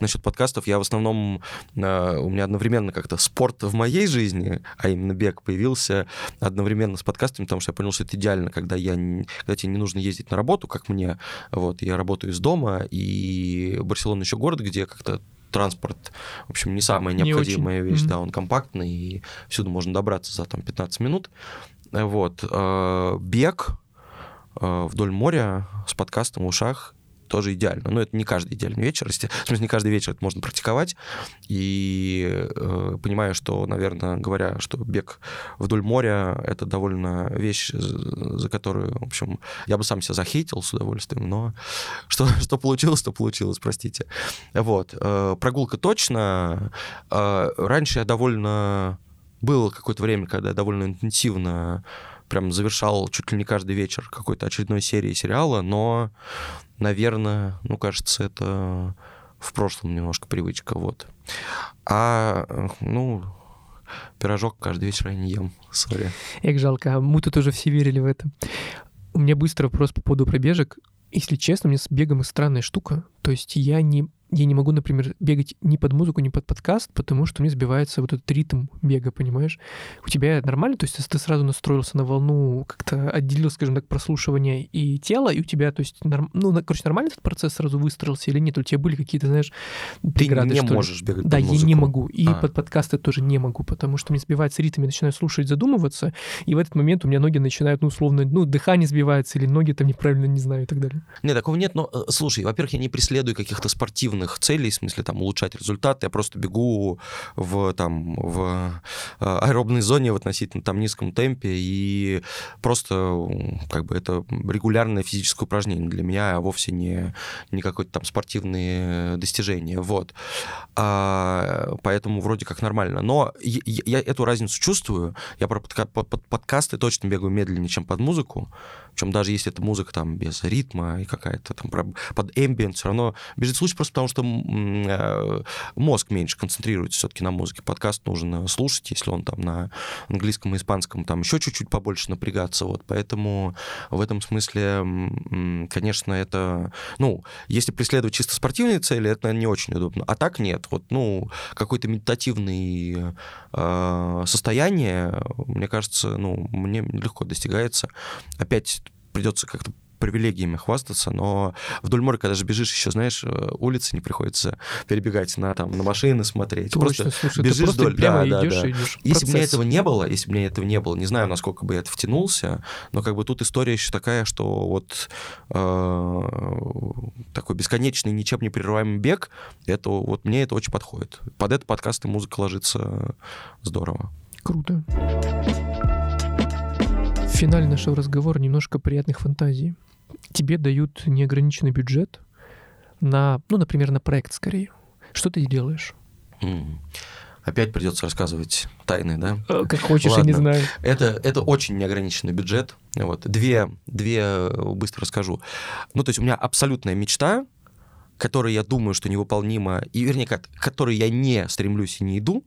насчет подкастов, я в основном, э, у меня одновременно как-то спорт в моей жизни, а именно бег появился одновременно с подкастами, потому что я понял, что это идеально, когда, я, когда тебе не нужно ездить на работу, как мне, вот, я работаю из дома, и Барселона еще город, где как-то транспорт, в общем, не самая необходимая не вещь, mm-hmm. да, он компактный, и всюду можно добраться за там 15 минут. Вот. Э, бег э, вдоль моря с подкастом в ушах тоже идеально. Но это не каждый идеальный вечер. В смысле, не каждый вечер это можно практиковать. И э, понимаю, что, наверное, говоря, что бег вдоль моря — это довольно вещь, за которую, в общем, я бы сам себя захейтил с удовольствием, но что, что получилось, то получилось, простите. Вот. Э, прогулка точно. Э, раньше я довольно... Было какое-то время, когда я довольно интенсивно прям завершал чуть ли не каждый вечер какой-то очередной серии сериала, но наверное, ну, кажется, это в прошлом немножко привычка, вот. А, ну, пирожок каждый вечер я не ем, сори. Эх, жалко, а мы тут уже все верили в это. У меня быстро вопрос по поводу пробежек. Если честно, меня с бегом странная штука. То есть я не я не могу, например, бегать ни под музыку, ни под подкаст, потому что мне сбивается вот этот ритм бега, понимаешь? У тебя нормально, то есть ты сразу настроился на волну, как-то отделил, скажем так, прослушивание и тело, и у тебя, то есть, норм... ну, короче, нормально этот процесс сразу выстроился или нет? У тебя были какие-то, знаешь, преграды, Ты не можешь бегать Да, под я не могу. И а. под подкасты тоже не могу, потому что мне сбивается ритм, я начинаю слушать, задумываться, и в этот момент у меня ноги начинают, ну, условно, ну, дыхание сбивается, или ноги там неправильно, не знаю, и так далее. Нет, такого нет, но, э, слушай, во-первых, я не преследую каких-то спортивных спортивных целей, в смысле там улучшать результаты, я просто бегу в, там, в э, аэробной зоне в относительно там низком темпе, и просто как бы это регулярное физическое упражнение. Для меня, а вовсе не, не какое-то там спортивные достижения, вот. А, поэтому вроде как нормально. Но я, я эту разницу чувствую, я про подка- под, под подкасты точно бегаю медленнее, чем под музыку, причем даже если это музыка там без ритма и какая-то там под ambient, все равно бежит случай просто потому, что э, мозг меньше концентрируется все-таки на музыке. Подкаст нужно слушать, если он там на английском и испанском, там еще чуть-чуть побольше напрягаться. Вот. Поэтому в этом смысле, конечно, это... Ну, если преследовать чисто спортивные цели, это не очень удобно. А так нет. Вот, ну, какой-то медитативный э, состояние, мне кажется, ну, мне легко достигается. Опять придется как-то привилегиями хвастаться, но вдоль моря, когда же бежишь, еще, знаешь, э, улицы не приходится перебегать на, там, на машины смотреть. Точно, просто слушай, бежишь просто вдоль... прямо да, идешь да, да. идешь. Если бы мне этого не было, если бы мне этого не было, не знаю, насколько бы я это втянулся, но как бы тут история еще такая, что вот э, такой бесконечный, ничем не прерываемый бег, это вот мне это очень подходит. Под этот подкаст и музыка ложится здорово. Круто. В финале нашего разговора немножко приятных фантазий. тебе дают неограниченный бюджет на, ну, например, на проект скорее. Что ты делаешь? М. Опять придется рассказывать тайны, да? Э, Как хочешь, я не Ладно. знаю. Это, это очень неограниченный бюджет. Вот. Две, две э, быстро расскажу. Ну, то есть у меня абсолютная мечта, которая, я думаю, что невыполнима, и, вернее, к которой я не стремлюсь и не иду,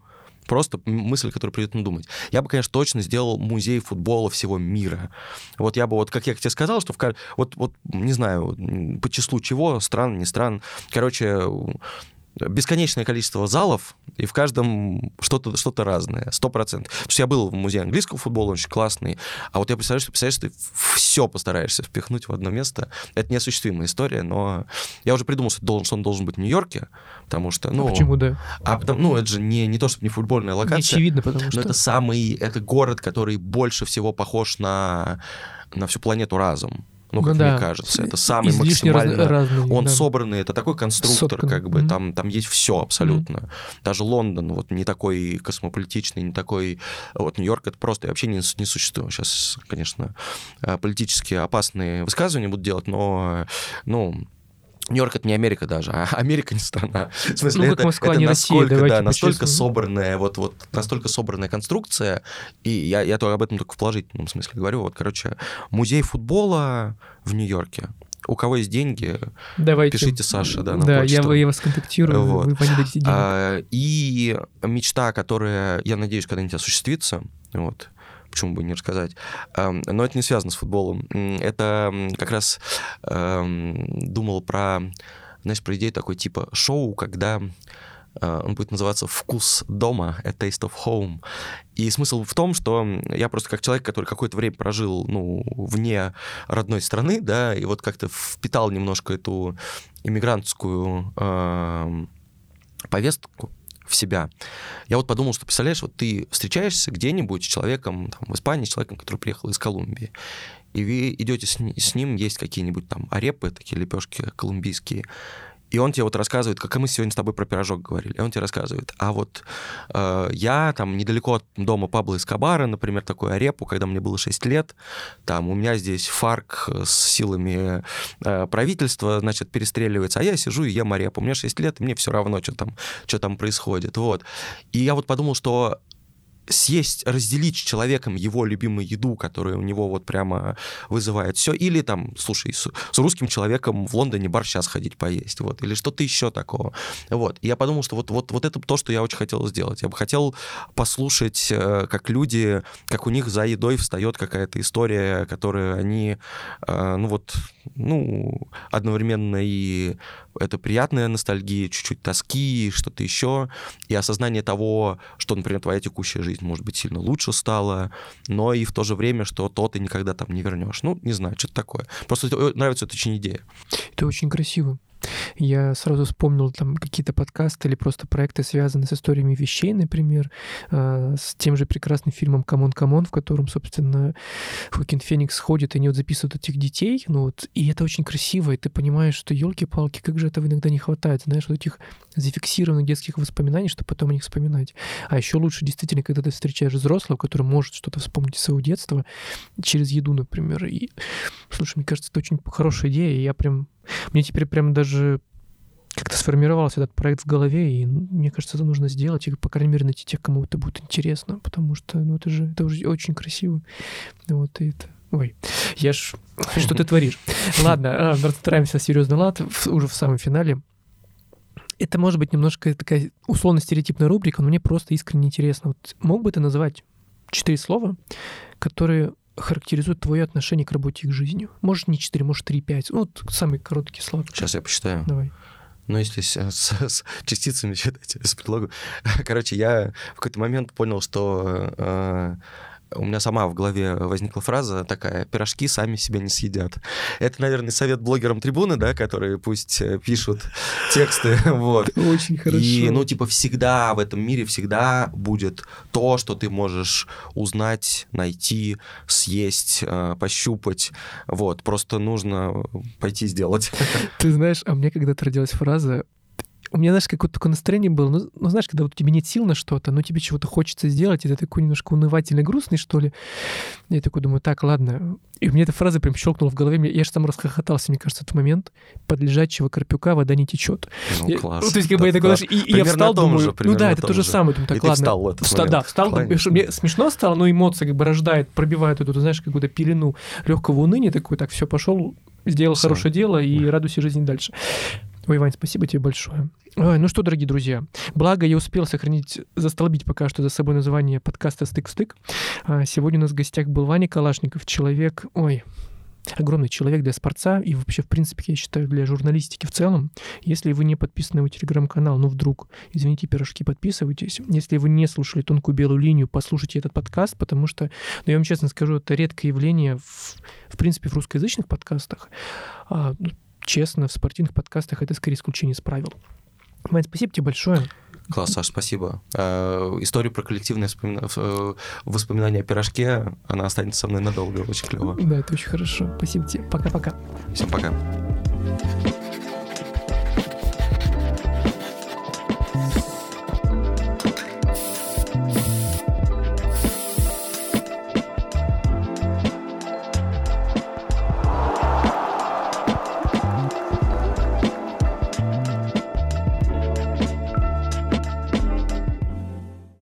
просто мысль, которая придет думать. Я бы, конечно, точно сделал музей футбола всего мира. Вот я бы, вот как я тебе сказал, что в, вот, вот, не знаю, по числу чего, стран, не стран, короче, бесконечное количество залов, и в каждом что-то что разное, сто процентов. Потому что я был в музее английского футбола, он очень классный, а вот я представляю, что, представляешь, ты все постараешься впихнуть в одно место. Это неосуществимая история, но я уже придумал, что, должен, что он должен быть в Нью-Йорке, потому что, ну... А почему да? А потому, ну, это же не, не то, чтобы не футбольная Не локация, очевидно, потому но что... это самый, это город, который больше всего похож на, на всю планету разом. Ну, как Ну да. мне кажется, это самый Излишне раз- максимально... разные, Он да. собранный, это такой конструктор, Сотканный. как бы, Мгм. там, там есть все абсолютно. Даже Лондон вот не такой космополитичный, не такой... Вот Нью-Йорк это просто вообще не, не существует. Сейчас, конечно, э, политически опасные высказывания буду делать, но, ну, Нью-Йорк это не Америка даже, а Америка не страна. В смысле, Ну, это, Москва это не Россия, настолько, давайте да, настолько собранная, вот, вот, настолько собранная конструкция, и я, я то об этом только в положительном смысле говорю. Вот, короче, музей футбола в Нью-Йорке. У кого есть деньги, Давайте. пишите Саше, да, на Да, я, почту. я вас контактирую, Вот. вы дадите денег. А, и мечта, которая, я надеюсь, когда-нибудь осуществится, вот, почему бы не рассказать, Ам, но это не связано с футболом. Это как раз ам, думал про, знаешь, про идею такой типа шоу, когда а, он будет называться «Вкус дома», «A Taste of Home». И смысл в том, что я просто как человек, который какое-то время прожил, ну, вне родной страны, да, и вот как-то впитал немножко эту иммигрантскую ам, повестку в себя. Я вот подумал, что, представляешь, вот ты встречаешься где-нибудь с человеком там, в Испании, с человеком, который приехал из Колумбии, и вы идете с, с ним, есть какие-нибудь там арепы, такие лепешки колумбийские, и он тебе вот рассказывает, как мы сегодня с тобой про пирожок говорили, и он тебе рассказывает, а вот э, я там недалеко от дома Пабло Эскобара, например, такой арепу, когда мне было 6 лет, там у меня здесь фарк с силами э, правительства, значит, перестреливается, а я сижу и ем арепу. Меня 6 лет, и мне все равно, что там, что там происходит. Вот. И я вот подумал, что съесть, разделить с человеком его любимую еду, которая у него вот прямо вызывает все, или там, слушай, с, с русским человеком в Лондоне бар сейчас ходить поесть, вот, или что-то еще такого, вот. И я подумал, что вот, вот, вот это то, что я очень хотел сделать. Я бы хотел послушать, э, как люди, как у них за едой встает какая-то история, которую они, э, ну вот, ну, одновременно и это приятная ностальгия, чуть-чуть тоски, что-то еще, и осознание того, что, например, твоя текущая жизнь, может быть, сильно лучше стала, но и в то же время, что то ты никогда там не вернешь. Ну, не знаю, что-то такое. Просто это- нравится эта очень идея. Это очень красиво. Я сразу вспомнил там какие-то подкасты или просто проекты, связанные с историями вещей, например, э, с тем же прекрасным фильмом «C'mon C'mon», в котором, собственно, Хоакин Феникс ходит, и они вот записывают этих детей, ну вот, и это очень красиво, и ты понимаешь, что елки-палки, как же этого иногда не хватает, знаешь, вот этих зафиксированных детских воспоминаний, чтобы потом о них вспоминать. А еще лучше действительно, когда ты встречаешь взрослого, который может что-то вспомнить из своего детства через еду, например. И, слушай, мне кажется, это очень хорошая идея, и я прям мне теперь прям даже как-то сформировался этот проект в голове, и мне кажется, это нужно сделать, и, по крайней мере, найти тех, кому это будет интересно, потому что, ну, это же, это уже очень красиво. Вот, и это... Ой, я ж... Что ты творишь? Ладно, а, настраиваемся на серьезный лад уже в самом финале. Это может быть немножко такая условно-стереотипная рубрика, но мне просто искренне интересно. Вот мог бы ты назвать четыре слова, которые характеризуют твое отношение к работе и к жизни? Может, не четыре, может, три-пять. Ну, вот самые короткие слова. Сейчас я посчитаю. Давай. Ну, если с, с- с частицами считать, с предлогом. Короче, я в какой-то момент понял, что э, у меня сама в голове возникла фраза такая «пирожки сами себя не съедят». Это, наверное, совет блогерам трибуны, да, которые пусть э, пишут тексты, вот. Очень хорошо. И, ну, типа, всегда в этом мире всегда будет то, что ты можешь узнать, найти, съесть, э, пощупать. Вот, просто нужно пойти сделать. Ты знаешь, а мне когда-то родилась фраза у меня, знаешь, какое-то такое настроение было, ну, ну, знаешь, когда вот тебе нет сил на что-то, но тебе чего-то хочется сделать, и ты такой немножко унывательный, грустный, что ли. Я такой думаю, так, ладно. И у меня эта фраза прям щелкнула в голове, я же там расхохотался, мне кажется, в этот момент. Под лежачего карпюка вода не течет. Ну, класс. Ну, то есть, как бы я такой, знаешь, и, и я встал, думаю, же, ну да, это то же самое. Думаю, так, и ладно. ты встал в этот Вста- Да, встал, Конечно. мне смешно стало, но эмоция как бы рождает, пробивает эту, знаешь, какую-то пелену легкого уныния, такой, так, все, пошел, сделал Всё. хорошее дело и радуйся жизни дальше. Ой, Вань, спасибо тебе большое. Ой, ну что, дорогие друзья, благо я успел сохранить, застолбить пока что за собой название подкаста «Стык в стык». А, Сегодня у нас в гостях был Ваня Калашников, человек, ой, огромный человек для спорца и вообще, в принципе, я считаю, для журналистики в целом. Если вы не подписаны на его телеграм-канал, ну вдруг, извините, пирожки, подписывайтесь. Если вы не слушали «Тонкую белую линию», послушайте этот подкаст, потому что, ну, я вам честно скажу, это редкое явление, в, в принципе, в русскоязычных подкастах. А, ну, честно, в спортивных подкастах это скорее исключение из правил. Вань, спасибо тебе большое. Класс, Саш, спасибо. Э, Историю про коллективное вспомина- э, воспоминание о пирожке, она останется со мной надолго, очень клево. Да, это очень хорошо. Спасибо тебе. Пока-пока. Всем пока.